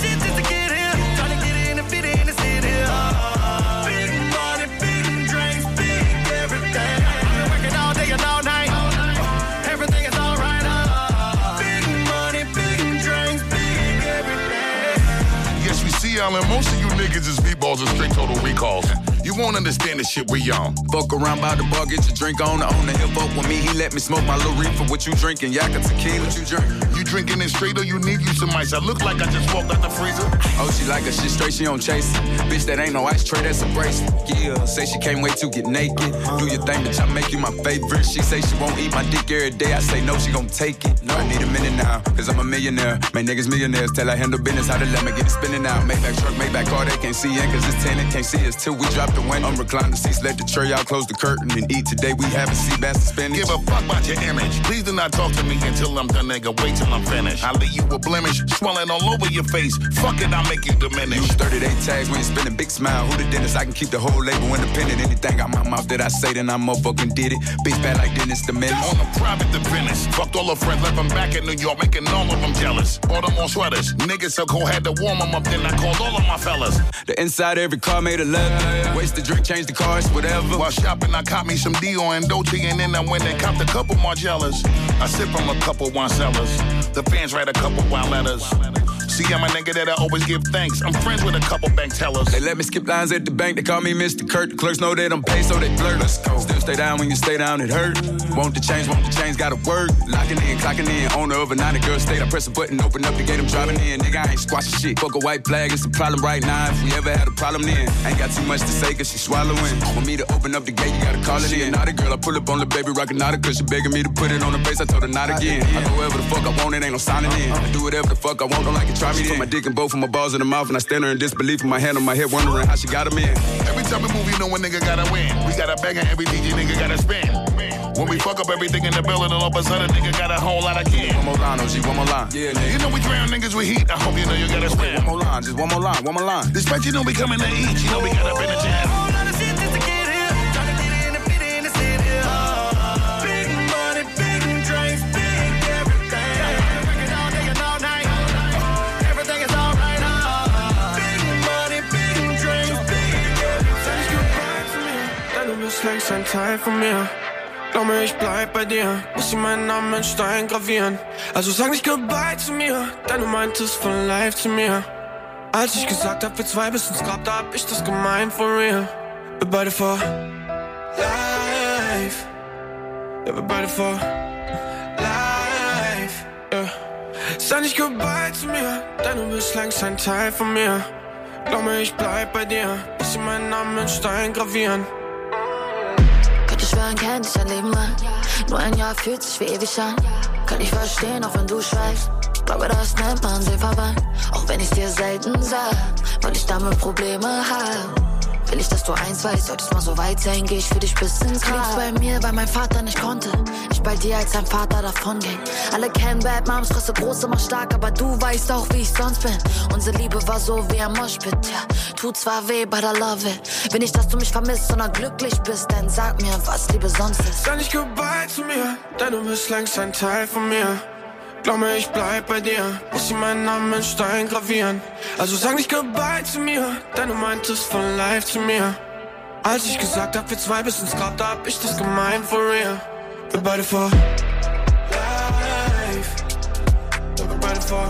Yes, we see y'all, and most of you niggas is meatballs and straight total recalls. You won't understand the shit we on. Fuck around by the bar, get your drink on. On the hip up with me, he let me smoke my little reefer. What you drinking? Yaka tequila, what you drink? You drinking it straight or you need you some ice? I look like I just walked out the freezer. Oh, she like a shit straight, she don't chase it. Bitch, that ain't no ice tray, that's a bracelet. Yeah, say she can't wait to get naked. Do your thing, bitch, I make you my favorite. She say she won't eat my dick every day. I say no, she gon' take it. No, I need a minute now, cause I'm a millionaire. Make niggas millionaires, tell I handle business, how to let me get it spinning out. Maybach truck, Maybach car, they can't see in, cause it's tenant, can't see us till we drop the window. I'm reclining the seats, let the tray out, close the curtain, and eat today. We having sea bass and spinach. Give a fuck about your image. Please do not talk to me until I'm done, nigga. Wait till I'm finished. I'll leave you with blemish, swelling all over your face. Fuck it, I'll make you diminished. Use 30 day tags when you spend a big smile. Who the dentist? I can keep the whole label independent. Anything out my mouth that I say, then I motherfucking did it. Bitch bad like Dennis the Menace. On a private to finish. Fucked all her friends, left them back in New York, making all of them jealous. Bought them all sweaters. Niggas so cold, had to warm them up, then I called all of my fellas. The inside every car made a left. Waste the drink, change the cars, whatever. While shopping, I caught me some Dior and Dolce, and then I went and copped a couple Margellas. I sip from a couple wine cellars. The fans write a couple wild letters. See, I'm a nigga that I always give thanks. I'm friends with a couple bank tellers. They let me skip lines at the bank, they call me Mr. Kurt. The clerks know they don't pay, so they flirt. Let's go. Still stay down when you stay down, it hurt. Want the change, want the change, gotta work. Locking in, clocking in, owner of a 90 girl state. I press a button, open up the gate, I'm driving in. Nigga, I ain't squashing shit. Fuck a white flag, it's a problem right now. If we ever had a problem then, ain't got too much to say, cause she swallowing. Want me to open up the gate, you gotta call it in. Not a girl, I pull up on the baby, rockin' out cause she begging me to put it on the face. I told her not again. I go wherever the fuck I want, it ain't no signing in. I do whatever the fuck I want, don't like it, try me then. Put my dick in both of my balls in the mouth, and I stand there in disbelief with my hand on my head, wondering how she got him in. Every time we move, you know a nigga gotta win. We got a bag and every DJ nigga gotta spin. When we fuck up everything in the building, all of a sudden nigga got a whole lot of kids. One more line, OG, one more line. Yeah, nigga. You know we drown niggas with heat. I hope you know you gotta spin. One more line, just one more line, one more line. This bitch, you know we coming to eat. You know we got up in the jam. Teil von mir. Glaub mir, ich bleib bei dir. Muss ich meinen Namen in Stein gravieren. Also sag nicht goodbye zu mir, denn du meintest von live zu mir. Als ich gesagt hab, wir zwei bis ins Grab, da hab ich das gemeint, for real. Wir beide vor life. Ja, wir beide vor life. Yeah. Sag nicht goodbye zu mir, denn du bist längst ein Teil von mir. Glaub mir, ich bleib bei dir. Muss ich meinen Namen in Stein gravieren schwören, kenn dich ein Leben lang. Nur ein Jahr fühlt sich wie ewig an. Kann ich verstehen, auch wenn du schweigst. Glaube, das nennt man Seeverband. Auch wenn ich dir selten sag, weil ich damit Probleme hab. Will ich, dass du eins weißt, solltest mal so weit sein, geh ich für dich bis ins Grab. Bei mir, weil mein Vater nicht konnte. Ich bei dir, als dein Vater davon ging. Alle kennen Bad Moms, Fresse groß, immer stark, aber du weißt auch, wie ich sonst bin. Unsere Liebe war so wie ein Moshpit, ja. Tut zwar weh, but I love it. Will nicht, dass du mich vermisst, sondern glücklich bist, dann sag mir, was Liebe sonst ist. Sag nicht goodbye zu mir, denn du bist längst ein Teil von mir. Glaub mir, ich bleib bei dir. Muss ich meinen Namen in Stein gravieren. Also sag nicht goodbye zu mir, denn du meintest von live zu mir. Als ich gesagt hab, wir zwei bis ins Grab, da hab ich das gemeint, for real. Wir beide vor life. Wir beide vor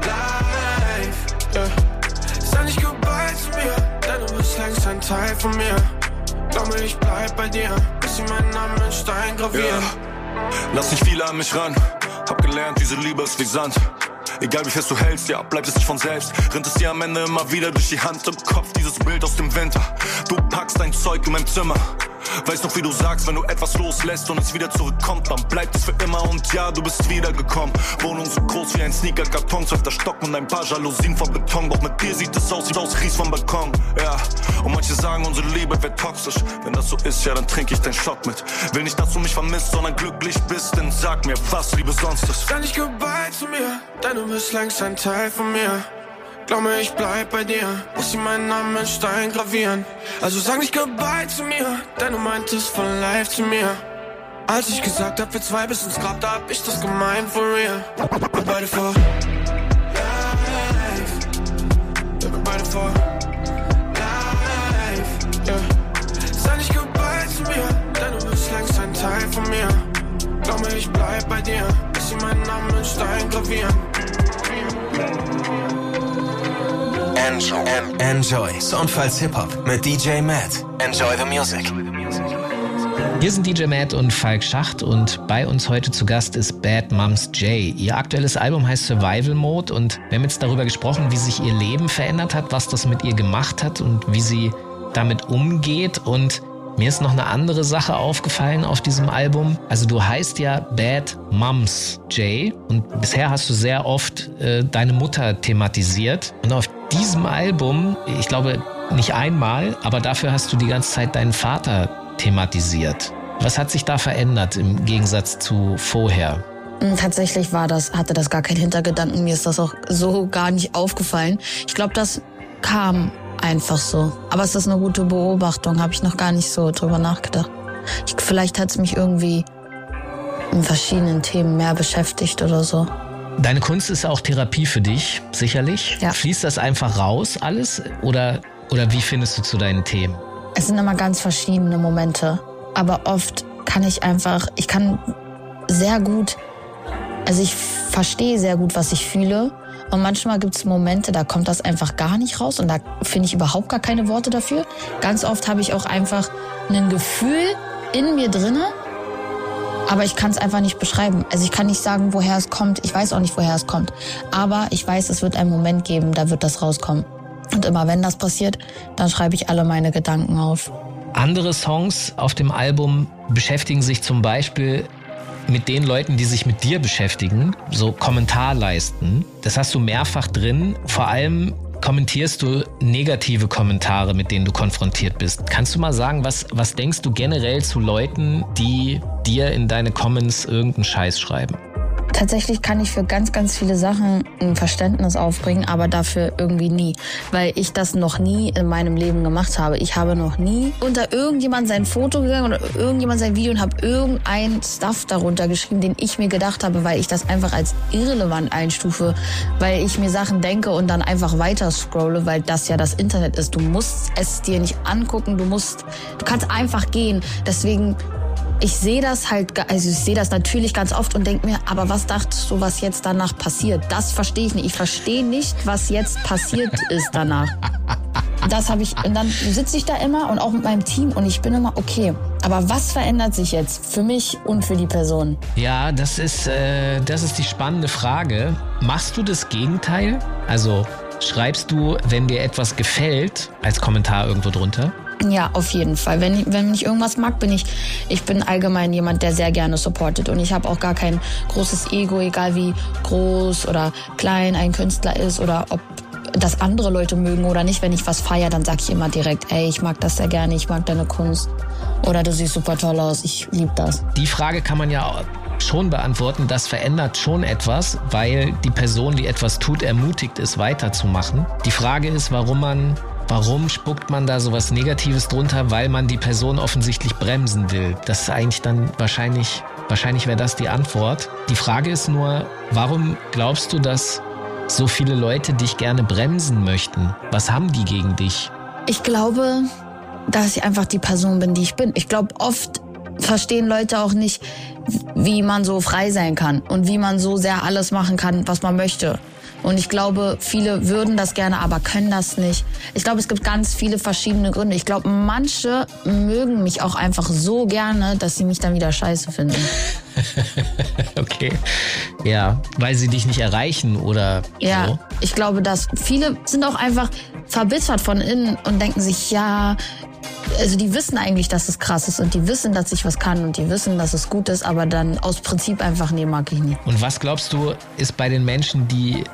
life. Yeah. Sag nicht goodbye zu mir, denn du bist längst ein Teil von mir. Glaub mir, ich bleib bei dir. Muss ich meinen Namen in Stein gravieren. Yeah. Lass nicht viele an mich ran. Hab gelernt, diese Liebe ist wie Sand. Egal wie fest du hältst, ja, bleibt es nicht von selbst. Rinnt es dir am Ende immer wieder durch die Hand im Kopf, dieses Bild aus dem Winter. Du packst dein Zeug in meinem Zimmer. Weiß noch, wie du sagst, wenn du etwas loslässt und es wieder zurückkommt, dann bleibt es für immer und ja, du bist wiedergekommen. Wohnung so groß wie ein Sneaker-Karton, zwölfter Stock und ein paar Jalousien von Beton. Doch mit dir sieht es aus, wie aus Ries vom Balkon. Ja, und manche sagen, unsere Liebe wird toxisch. Wenn das so ist, ja, dann trinke ich deinen Shot mit. Will nicht, dass du mich vermisst, sondern glücklich bist, denn sag mir, was Liebe sonst ist. Sag nicht goodbye zu mir, denn du bist längst ein Teil von mir. Glaub mir, ich bleib bei dir. Muss ich meinen Namen in Stein gravieren. Also sag nicht goodbye zu mir, denn du meintest von live zu mir. Als ich gesagt hab, wir zwei bis ins Grab, da hab ich das gemeint, for real. Wir beide vor life. Wir beide vor life. Yeah. Sag nicht goodbye zu mir, denn du bist längst ein Teil von mir. Glaub mir, ich bleib bei dir. Muss ich meinen Namen in Stein gravieren. Enjoy. Enjoy. Soundfiles Hip-Hop mit DJ Matt. Enjoy the music. Wir sind DJ Matt und Falk Schacht und bei uns heute zu Gast ist Bad Moms J. Ihr aktuelles Album heißt Survival Mode und wir haben jetzt darüber gesprochen, wie sich ihr Leben verändert hat, was das mit ihr gemacht hat und wie sie damit umgeht und mir ist noch eine andere Sache aufgefallen auf diesem Album. Also du heißt ja Bad Moms J und bisher hast du sehr oft äh, deine Mutter thematisiert. Und auf diesem Album, ich glaube nicht einmal, aber dafür hast du die ganze Zeit deinen Vater thematisiert. Was hat sich da verändert im Gegensatz zu vorher? Hm, Tatsächlich war das, hatte das gar keinen Hintergedanken. Mir ist das auch so gar nicht aufgefallen. Ich glaube, das kam einfach so. Aber es ist eine gute Beobachtung, habe ich noch gar nicht so drüber nachgedacht. Ich, vielleicht hat es mich irgendwie in verschiedenen Themen mehr beschäftigt oder so. Deine Kunst ist auch Therapie für dich, sicherlich. Ja. Fließt das einfach raus, alles? Oder, oder wie findest du zu deinen Themen? Es sind immer ganz verschiedene Momente. Aber oft kann ich einfach, ich kann sehr gut, also ich verstehe sehr gut, was ich fühle. Und manchmal gibt es Momente, da kommt das einfach gar nicht raus und da finde ich überhaupt gar keine Worte dafür. Ganz oft habe ich auch einfach ein Gefühl in mir drinne, aber ich kann es einfach nicht beschreiben. Also ich kann nicht sagen, woher es kommt. Ich weiß auch nicht, woher es kommt. Aber ich weiß, es wird einen Moment geben, da wird das rauskommen. Und immer wenn das passiert, dann schreibe ich alle meine Gedanken auf. Andere Songs auf dem Album beschäftigen sich zum Beispiel mit den Leuten, die sich mit dir beschäftigen, so Kommentarleisten. Das hast du mehrfach drin. Vor allem kommentierst du negative Kommentare, mit denen du konfrontiert bist. Kannst du mal sagen, was, was denkst du generell zu Leuten, die dir in deine Comments irgendeinen Scheiß schreiben? Tatsächlich kann ich für ganz, ganz viele Sachen ein Verständnis aufbringen, aber dafür irgendwie nie, weil ich das noch nie in meinem Leben gemacht habe. Ich habe noch nie unter irgendjemand sein Foto gegangen oder irgendjemand sein Video und habe irgendein Stuff darunter geschrieben, den ich mir gedacht habe, weil ich das einfach als irrelevant einstufe, weil ich mir Sachen denke und dann einfach weiter scrolle, weil das ja das Internet ist. Du musst es dir nicht angucken, du musst, du kannst einfach gehen. Deswegen ich sehe das halt, also ich sehe das natürlich ganz oft und denke mir, aber was dachtest du, was jetzt danach passiert? Das verstehe ich nicht. Ich verstehe nicht, was jetzt passiert ist danach. Das habe ich, und dann sitze ich da immer und auch mit meinem Team und ich bin immer, okay, aber was verändert sich jetzt für mich und für die Person? Ja, das ist, äh, das ist die spannende Frage. Machst du das Gegenteil? Also schreibst du, wenn dir etwas gefällt, als Kommentar irgendwo drunter? Ja, auf jeden Fall. Wenn, wenn ich irgendwas mag, bin ich, ich bin allgemein jemand, der sehr gerne supportet. Und ich habe auch gar kein großes Ego, egal wie groß oder klein ein Künstler ist oder ob das andere Leute mögen oder nicht. Wenn ich was feiere, dann sag ich immer direkt, ey, ich mag das sehr gerne, ich mag deine Kunst. Oder du siehst super toll aus, ich lieb das. Die Frage kann man ja schon beantworten. Das verändert schon etwas, weil die Person, die etwas tut, ermutigt ist, weiterzumachen. Die Frage ist, warum man Warum spuckt man da sowas Negatives drunter? Weil man die Person offensichtlich bremsen will. Das ist eigentlich dann wahrscheinlich, wahrscheinlich wäre das die Antwort. Die Frage ist nur, warum glaubst du, dass so viele Leute dich gerne bremsen möchten? Was haben die gegen dich? Ich glaube, dass ich einfach die Person bin, die ich bin. Ich glaube, oft verstehen Leute auch nicht, wie man so frei sein kann und wie man so sehr alles machen kann, was man möchte. Und ich glaube, viele würden das gerne, aber können das nicht. Ich glaube, es gibt ganz viele verschiedene Gründe. Ich glaube, manche mögen mich auch einfach so gerne, dass sie mich dann wieder scheiße finden. okay. Ja, weil sie dich nicht erreichen oder Ja, so. ich glaube, dass viele sind auch einfach verbittert von innen und denken sich, ja, also die wissen eigentlich, dass es krass ist und die wissen, dass ich was kann und die wissen, dass es gut ist, aber dann aus Prinzip einfach, nee, mag ich nicht. Und was glaubst du, ist bei den Menschen, die.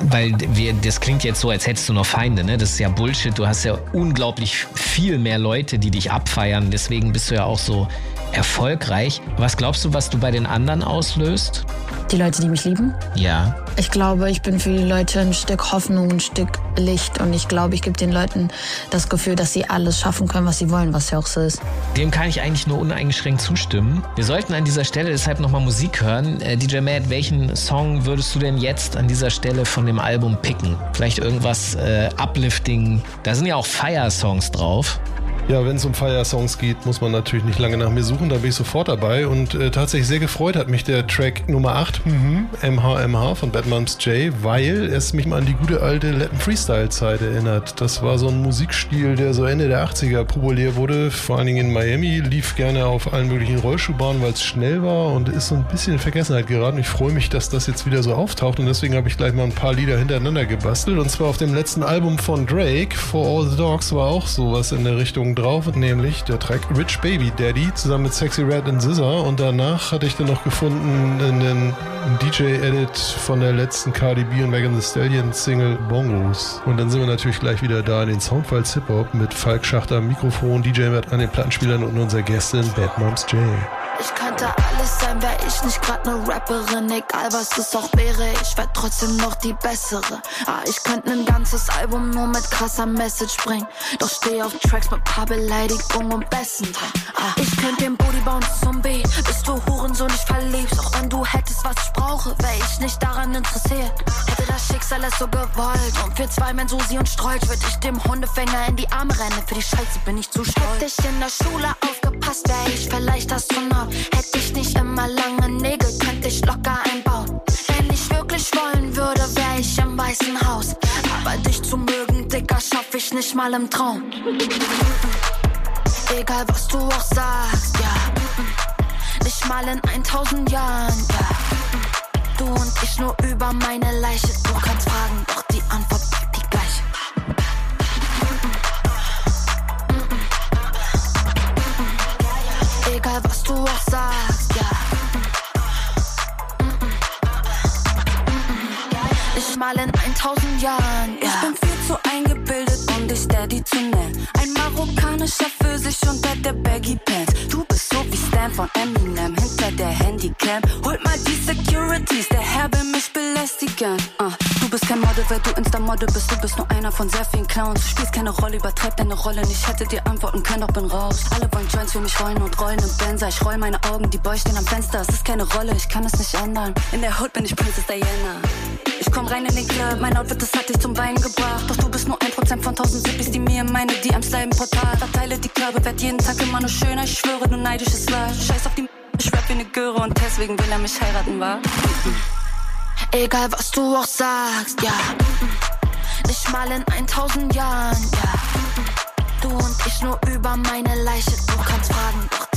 Weil wir, das klingt jetzt so, als hättest du noch Feinde, ne? Das ist ja Bullshit. Du hast ja unglaublich viel mehr Leute, die dich abfeiern. Deswegen bist du ja auch so erfolgreich. Was glaubst du, was du bei den anderen auslöst? Die Leute, die mich lieben? Ja. Ich glaube, ich bin für die Leute ein Stück Hoffnung, ein Stück Licht und ich glaube, ich gebe den Leuten das Gefühl, dass sie alles schaffen können, was sie wollen, was ja auch so ist. Dem kann ich eigentlich nur uneingeschränkt zustimmen. Wir sollten an dieser Stelle deshalb nochmal Musik hören. Äh, DJ Matt, welchen Song würdest du denn jetzt an dieser Stelle von dem Album picken? Vielleicht irgendwas äh, Uplifting. Da sind ja auch Fire-Songs drauf. Ja, wenn es um Fire-Songs geht, muss man natürlich nicht lange nach mir suchen, da bin ich sofort dabei. Und äh, tatsächlich sehr gefreut hat mich der Track Nummer 8, mhm, MHMH von Bad Moms J, weil es mich mal an die gute alte Latin Freestyle-Zeit erinnert. Das war so ein Musikstil, der so Ende der 80er populär wurde, vor allen Dingen in Miami, lief gerne auf allen möglichen Rollschuhbahnen, weil es schnell war und ist so ein bisschen in Vergessenheit geraten. Ich freue mich, dass das jetzt wieder so auftaucht und deswegen habe ich gleich mal ein paar Lieder hintereinander gebastelt. Und zwar auf dem letzten Album von Drake, For All the Dogs, war auch sowas in der Richtung drauf, nämlich der Track Rich Baby Daddy zusammen mit Sexy Red and Scissor. Und danach hatte ich dann noch gefunden einen DJ-Edit von der letzten Cardi B und Megan Thee Stallion Single Bongos. Und dann sind wir natürlich gleich wieder da in den Soundfiles Hip Hop mit Falk Schachter am Mikrofon, DJ Matt an den Plattenspielern und unserer Gästin Bad Moms J. Ich könnte alles sein, wär ich nicht grad ne Rapperin. Egal was es auch wäre, ich wär trotzdem noch die bessere. Ah, ich könnte ein ganzes Album nur mit krasser Message bringen. Doch steh auf Tracks mit paar Beleidigungen und Bessen drin. Ah, ich könnte den Booty bauen zum B. Bist du Hurensohn, ich verliebst. Auch wenn du hättest, was ich brauche, wär ich nicht daran interessiert. Hätte das Schicksal es so gewollt. Und für zwei Menn Susi und Strolch würd ich dem Hundefänger in die Arme rennen. Für die Scheiße bin ich zu stolz. Hätte ich in der Schule aufgepasst, wär ich vielleicht Astronaut. Hätte ich nicht immer lange Nägel, könnte ich locker einbauen. Wenn ich wirklich wollen würde, wär ich im Weißen Haus. Aber dich zu mögen, Dicker, schaff ich nicht mal im Traum. Egal was du auch sagst, ja. Nicht mal in 1000 Jahren, ja. Du und ich nur über meine Leiche. Du kannst fragen, doch die Antwort Egal was du auch sagst, ja. Nicht mal in 1000 Jahren, ja. Ich bin viel zu eingebildet, um dich Daddy zu nennen. Ein marokkanischer Pfirsich unter der Baggy Pants. Du bist so wie Stan von Eminem hinter der Handycam. Holt mal die Securities, der Herr will mich belästigen. Uh, du bist kein Model, weil du Insta-Model bist. Du bist nur einer von sehr vielen Clowns. Du spielst keine Rolle, übertreib deine Rolle nicht. Hätte dir antworten können, doch bin raus. Alle wollen Joints für mich rollen und rollen im Benzer. Ich roll meine Augen, die Boys stehen am Fenster. Es ist keine Rolle, ich kann es nicht ändern. In der Hood bin ich Princess Diana. Ich komm rein in den Club, mein Outfit, das hat dich zum Weinen gebracht. Doch du bist nur ein Prozent von tausend Zippis, die mir meine DMs leiden Portal. Verteile die Körbe, werd jeden Tag immer nur schöner. Ich schwöre, du neidisches Love. Scheiß auf die ich rap wie ne Göre und deswegen will er mich heiraten, wa? Egal was du auch sagst, ja. Nicht mal in 1000 Jahren, ja. Du und ich nur über meine Leiche. Du kannst fragen, doch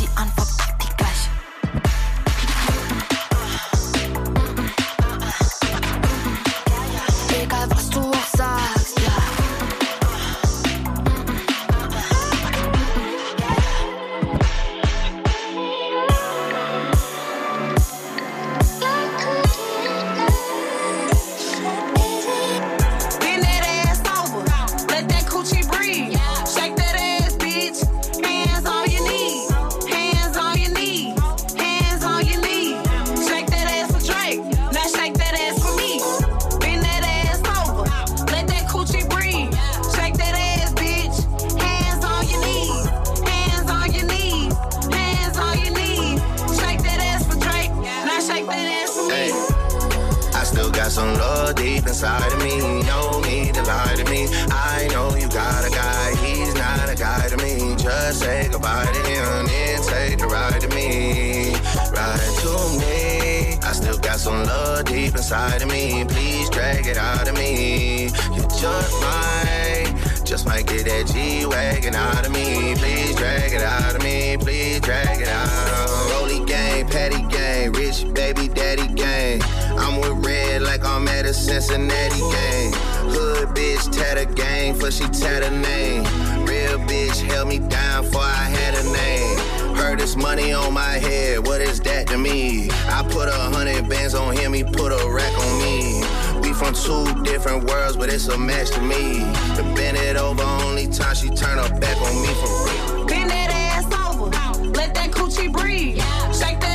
different worlds, but it's a match to me. To bend it over, only time she turn her back on me for real. Bend that ass over, let that coochie breathe. Shake that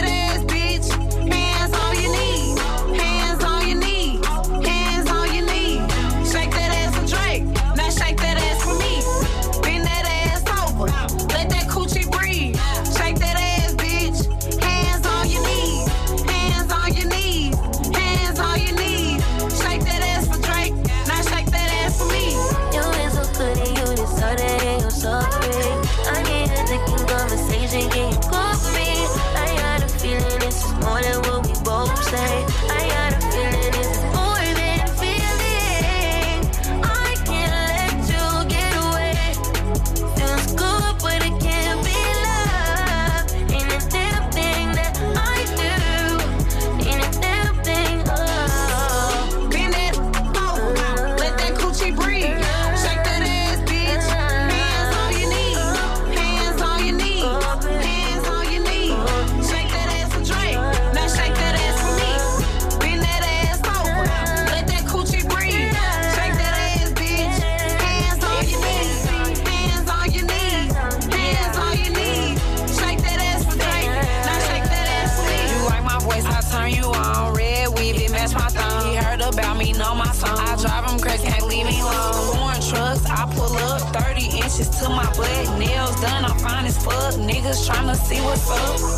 30 inches to my butt. Nails done, I'm fine as fuck. Niggas tryna see what's up.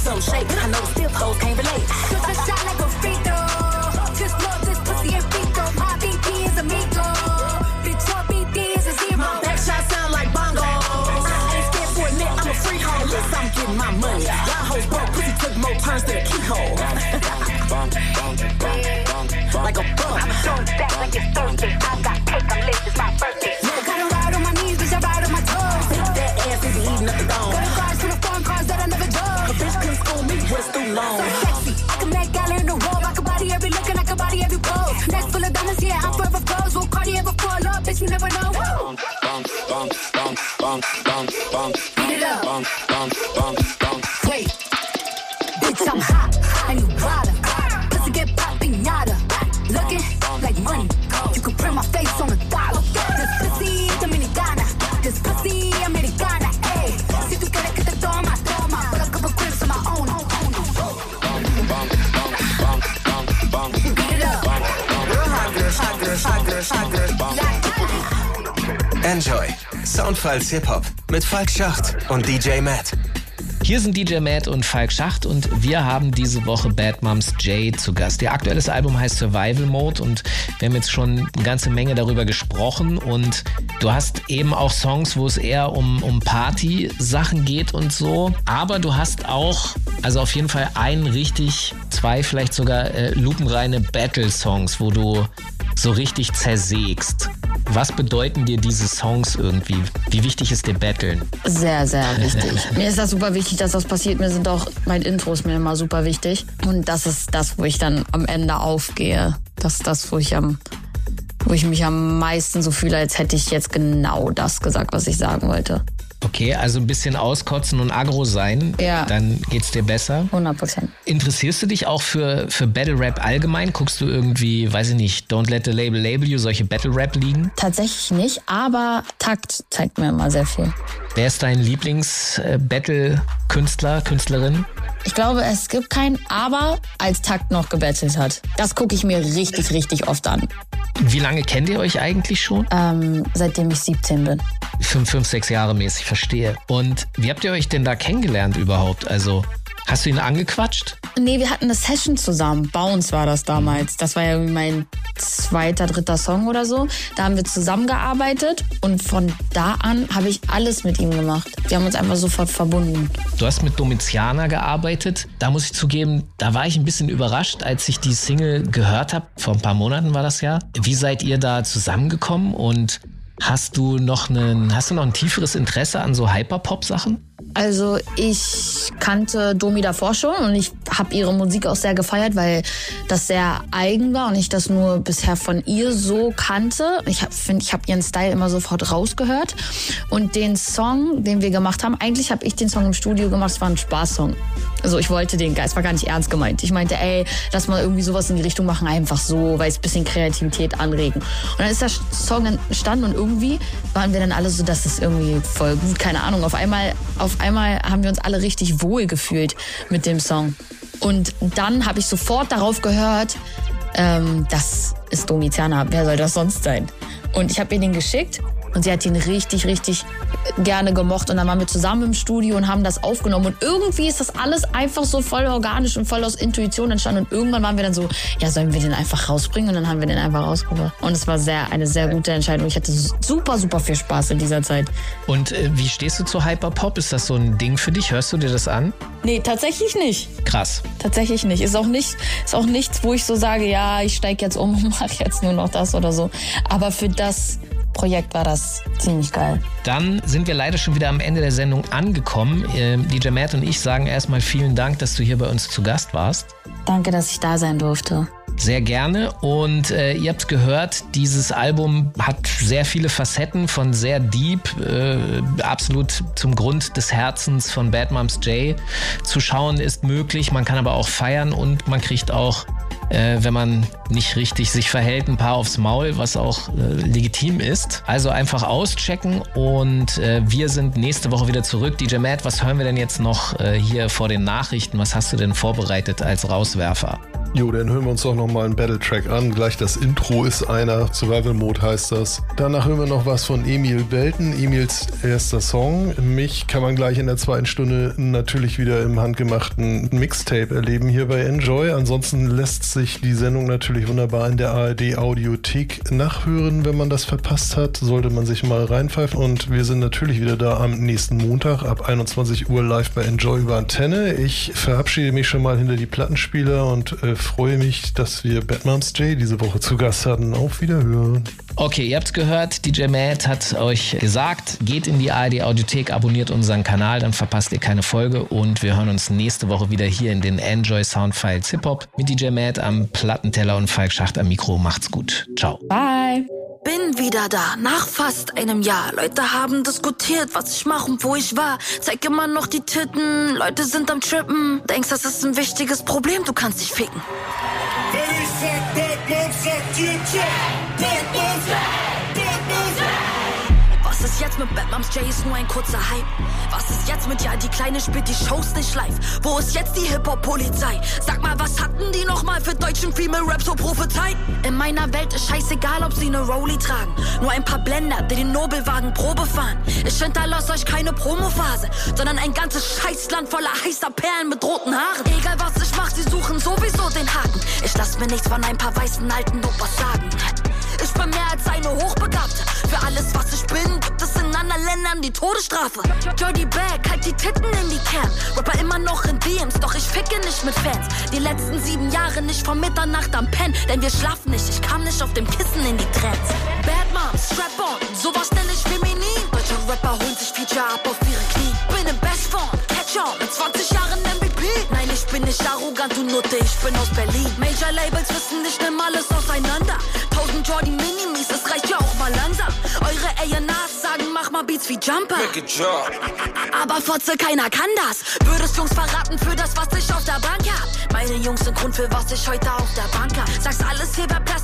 Some shake. I know the stiff hoes can't relate. Shoot the shot like a free throw. Just love this pussy and free throw. My BP is amigo. Bitch, your BP is a zero. My back shot sound like bongos. I ain't scared for a net, I'm a free hoe. Listen, I'm getting my money. Y'all hoes broke, pussy took more turns than a keyhole. like a bum. I'm throwing back like it's Thursday. I got Enjoy. Soundfiles Hip-Hop mit Falk Schacht und DJ Matt. Hier sind DJ Matt und Falk Schacht und wir haben diese Woche Bad Moms J zu Gast. Ihr aktuelles Album heißt Survival Mode und wir haben jetzt schon eine ganze Menge darüber gesprochen und du hast eben auch Songs, wo es eher um, um Party-Sachen geht und so. Aber du hast auch, also auf jeden Fall einen richtig, zwei vielleicht sogar äh, lupenreine Battle-Songs, wo du so richtig zersägst. Was bedeuten dir diese Songs irgendwie? Wie wichtig ist dir Battlen? Sehr, sehr wichtig. mir ist das super wichtig, dass das passiert. Mir sind auch mein Intro ist mir immer super wichtig. Und das ist das, wo ich dann am Ende aufgehe. Das ist das, wo ich am, wo ich mich am meisten so fühle, als hätte ich jetzt genau das gesagt, was ich sagen wollte. Okay, also ein bisschen auskotzen und aggro sein, Ja. dann geht's dir besser. 100 Prozent. Interessierst du dich auch für, für Battle Rap allgemein? Guckst du irgendwie, weiß ich nicht, Don't Let the Label Label You, solche Battle Rap liegen? Tatsächlich nicht, aber Takt zeigt mir immer sehr viel. Wer ist dein Lieblings-Battle-Künstler, Künstlerin? Ich glaube, es gibt keinen, aber als Takt noch gebettelt hat. Das gucke ich mir richtig, richtig oft an. Wie lange kennt ihr euch eigentlich schon? Ähm, seitdem ich 17 bin. Fünf, fünf, sechs Jahre mäßig, verstehe. Und wie habt ihr euch denn da kennengelernt überhaupt? Also, hast du ihn angequatscht? Nee, wir hatten eine Session zusammen. Bounce war das damals. Das war ja mein zweiter, dritter Song oder so. Da haben wir zusammengearbeitet und von da an habe ich alles mit ihm gemacht. Wir haben uns einfach sofort verbunden. Du hast mit Domiziana gearbeitet. Da muss ich zugeben, da war ich ein bisschen überrascht, als ich die Single gehört habe. Vor ein paar Monaten war das ja. Wie seid ihr da zusammengekommen und hast du noch einen, hast du noch ein tieferes Interesse an so Hyperpop-Sachen? Also ich kannte Domi davor schon und ich habe ihre Musik auch sehr gefeiert, weil das sehr eigen war und ich das nur bisher von ihr so kannte. Ich finde, ich habe ihren Style immer sofort rausgehört. Und den Song, den wir gemacht haben, eigentlich habe ich den Song im Studio gemacht, es war ein Spaßsong. Also ich wollte den Geist, war gar nicht ernst gemeint. Ich meinte, ey, lass mal irgendwie sowas in die Richtung machen, einfach so, weil es ein bisschen Kreativität anregen. Und dann ist der Song entstanden und irgendwie waren wir dann alle so, dass das irgendwie voll gut, keine Ahnung. Auf einmal, auf einmal haben wir uns alle richtig wohl gefühlt mit dem Song. Und dann habe ich sofort darauf gehört, ähm, das ist Domiziana, wer soll das sonst sein? Und ich habe ihr den geschickt und sie hat ihn richtig, richtig gerne gemocht. Und dann waren wir zusammen im Studio und haben das aufgenommen. Und irgendwie ist das alles einfach so voll organisch und voll aus Intuition entstanden. Und irgendwann waren wir dann so, ja, sollen wir den einfach rausbringen? Und dann haben wir den einfach rausgebracht. Und es war sehr, eine sehr gute Entscheidung. Ich hatte super, super viel Spaß in dieser Zeit. Und äh, wie stehst du zu Hyperpop? Ist das so ein Ding für dich? Hörst du dir das an? Nee, tatsächlich nicht. Krass. Tatsächlich nicht. Ist auch nicht, ist auch nichts, wo ich so sage, ja, ich steige jetzt um und mache jetzt nur noch das oder so. Aber für das Projekt war das ziemlich geil. Dann sind wir leider schon wieder am Ende der Sendung angekommen. Ähm, DJ Matt und ich sagen erstmal vielen Dank, dass du hier bei uns zu Gast warst. Danke, dass ich da sein durfte. Sehr gerne. Und äh, ihr habt gehört, dieses Album hat sehr viele Facetten von sehr deep, äh, absolut zum Grund des Herzens von Bad Moms J. Zu schauen ist möglich, man kann aber auch feiern und man kriegt auch äh, wenn man nicht richtig sich verhält, ein paar aufs Maul, was auch äh, legitim ist. Also einfach auschecken und äh, wir sind nächste Woche wieder zurück. DJ Matt, was hören wir denn jetzt noch äh, hier vor den Nachrichten? Was hast du denn vorbereitet als Rauswerfer? Jo, dann hören wir uns doch nochmal einen Battle-Track an. Gleich das Intro ist einer. Survival Mode heißt das. Danach hören wir noch was von Emil Belten. Emils erster Song. Mich kann man gleich in der zweiten Stunde natürlich wieder im handgemachten Mixtape erleben hier bei Enjoy. Ansonsten lässt sich die Sendung natürlich wunderbar in der ARD Audiothek nachhören, wenn man das verpasst hat. Sollte man sich mal reinpfeifen. Und wir sind natürlich wieder da am nächsten Montag ab 21 Uhr live bei Enjoy über Antenne. Ich verabschiede mich schon mal hinter die Plattenspieler und äh, freue mich, dass wir Batmums J diese Woche zu Gast hatten. Auf Wiederhören. Okay, ihr habt's gehört, DJ Matt hat euch gesagt, geht in die ARD Audiothek, abonniert unseren Kanal, dann verpasst ihr keine Folge und wir hören uns nächste Woche wieder hier in den Enjoy Soundfiles Hip Hop mit DJ Matt am Plattenteller und Falk Schacht am Mikro. Macht's gut. Ciao. Bye. Bin wieder da, nach fast einem Jahr. Leute haben diskutiert, was ich mache und wo ich war. Zeig immer noch die Titten, Leute sind am Trippen. Denkst, das ist ein wichtiges Problem, du kannst dich ficken. Ich sag Batman, sagt ihr Jack. Ist jetzt mit Batmums J ist nur ein kurzer Hype. Was ist jetzt mit ja, die Kleine spielt die Shows nicht live. Wo ist jetzt die Hip-Hop-Polizei? Sag mal, was hatten die nochmal für deutschen Female Rap so prophezeit? In meiner Welt ist scheißegal, ob sie ne Rolli tragen. Nur ein paar Blender, die den Nobelwagen Probe fahren. Ich hinterlasse euch keine Promophase, sondern ein ganzes Scheißland voller heißer Perlen mit roten Haaren. Egal was ich mach, sie suchen sowieso den Haken. Ich lass mir nichts von ein paar weißen alten Opas sagen. Ich bin mehr als eine Hochbegabte. Für alles, was ich bin, gibt es in anderen Ländern die Todesstrafe. Jody Back, halt die Titten in die Cam. Rapper immer noch in DMs, doch ich ficke nicht mit Fans. Die letzten sieben Jahre nicht von Mitternacht am Pen, denn wir schlafen nicht. Ich kam nicht auf dem Kissen in die Trends. Bad Moms, Strap on, sowas nenn ich feminin. Deutsche Rapper holen sich Feature ab auf ihre Knie. Bin im Bestform, Catch on, mit 20 Jahren MVP. Nein, ich bin nicht arrogant, du Nutte, ich bin aus Berlin. Major Labels wissen, ich nimm alles auseinander. Tausend Jordi Minimis, es reicht ja auch mal langsam. Eure A&Rs sagen, mach mal Beats wie Jumper. Aber Fotze, keiner kann das. Würdest Jungs verraten für das, was ich auf der Bank hab. Meine Jungs sind Grund für was ich heute auf der Bank hab. Sagst alles hier wär Plastik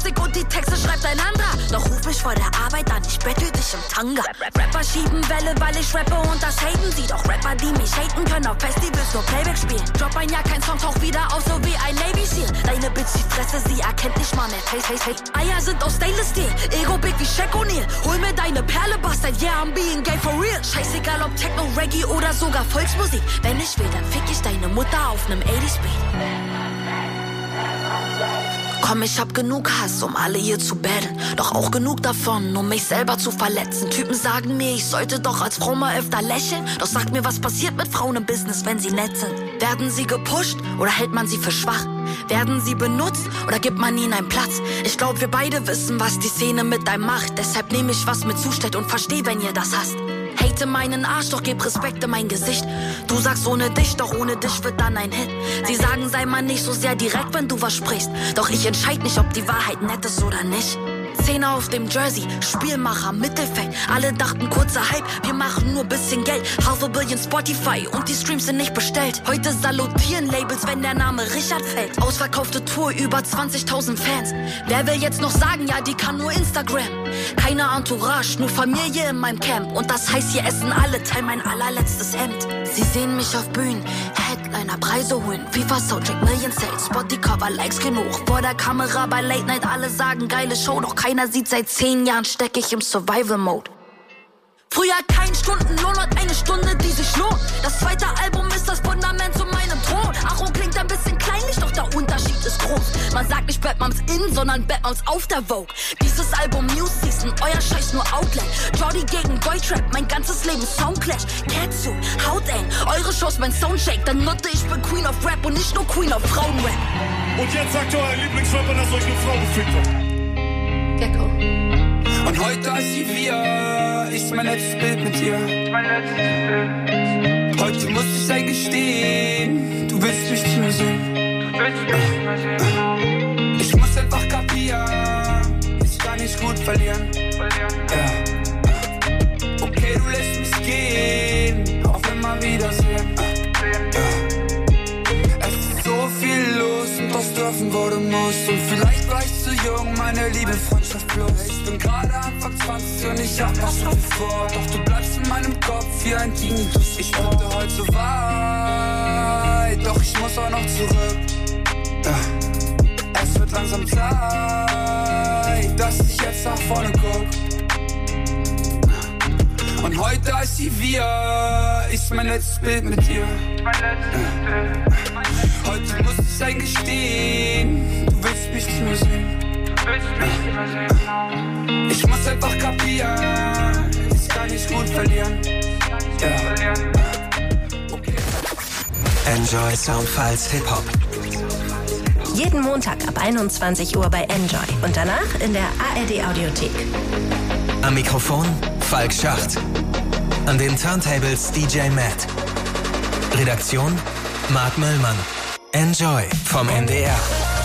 schreibt ein anderer. Doch ruf mich vor der Arbeit an, ich bettel dich im Tanga. Rapper schieben Welle, weil ich rappe und das haten sie. Doch Rapper, die mich haten, können auf Festivals nur Playback spielen. Drop ein Jahr, kein Song taucht wieder auf, so wie ein Navy Seal. Deine Bitch, die Fresse, sie erkennt nicht mal mehr Face, Face, Face. Eier sind aus Stainless Steel, Ego big wie Shaq O'Neal. Hol mir deine Perle, Bastard, yeah, I'm being gay for real. Scheißegal, ob Techno, Reggae oder sogar Volksmusik. Wenn ich will, dann fick ich deine Mutter auf nem 80-Speed. Komm, ich hab genug Hass, um alle hier zu battlen. Doch auch genug davon, um mich selber zu verletzen. Typen sagen mir, ich sollte doch als Frau mal öfter lächeln. Doch sag mir, was passiert mit Frauen im Business, wenn sie nett sind? Werden sie gepusht oder hält man sie für schwach? Werden sie benutzt oder gibt man ihnen einen Platz? Ich glaub, wir beide wissen, was die Szene mit einem macht. Deshalb nehme ich, was mir zusteht und versteh, wenn ihr das hasst. Hate meinen Arsch, doch gib Respekt in mein Gesicht. Du sagst ohne dich, doch ohne dich wird dann ein Hit. Sie sagen, sei mal nicht so sehr direkt, wenn du was sprichst. Doch ich entscheid nicht, ob die Wahrheit nett ist oder nicht. Zehner auf dem Jersey, Spielmacher, Mittelfeld. Alle dachten kurzer Hype, wir machen nur bisschen Geld. Half a Billion Spotify und die Streams sind nicht bestellt. Heute salutieren Labels, wenn der Name Richard fällt. Ausverkaufte Tour, über 20.000 Fans. Wer will jetzt noch sagen, ja, die kann nur Instagram. Keine Entourage, nur Familie in meinem Camp. Und das heißt, hier essen alle Teil mein allerletztes Hemd. Sie sehen mich auf Bühnen, Headliner, Preise holen. FIFA Soundtrack, Million Sales, Spotty Cover, Likes genug. Vor der Kamera bei Late Night, alle sagen geile Show. Doch keiner sieht, seit zehn Jahren steck ich im Survival Mode. Früher kein Stundenlohn und eine Stunde, die sich lohnt. Das zweite Album ist das Fundament zu meinem Thron. Ach, und klingt ein bisschen kleinlich, doch der Unterschied ist groß. Man sagt nicht Batmans in, sondern Batmans auf der Vogue. Dieses Album News Season, euer Scheiß nur Outlet. Jordi gegen Boytrap, mein ganzes Leben Soundclash. Catsuit, Hauteng, eure Shows mein Soundcheck. Dann nutte ich bin Queen of Rap und nicht nur Queen of Frauenrap. Und jetzt sagt euer Lieblingsrapper, dass euch eine Frau gefickt hat. Gecko. Und heute als sie wir ist mein letztes Bild mit dir. Heute muss ich eingestehen, du willst mich nicht mehr sehen. Ich muss einfach kapieren, ich kann nicht gut verlieren. Ja. Okay, du lässt mich gehen, auf immer Wiedersehen. Viel los und aus dürfen wurde muss. Und vielleicht war ich zu jung, meine liebe Freundschaft bloß. Ich bin gerade Anfang 20 und ich hab noch so viel vor. Doch du bleibst in meinem Kopf wie ein Tinnitus. Ich wollte heute so weit, doch ich muss auch noch zurück. Ja. Es wird langsam Zeit, dass ich jetzt nach vorne guck. Und heute als sie wir ist mein letztes Bild mit dir. Heute muss ich eingestehen, du willst mich nicht mehr sehen. Ich muss einfach kapieren, ich kann nicht gut verlieren. Ja. Enjoy Soundfiles Hip Hop. Jeden Montag ab 21 Uhr bei Enjoy und danach in der ARD Audiothek. Am Mikrofon Falk Schacht. An den Turntables DJ Matt. Redaktion Marc Möllmann. Enjoy vom NDR.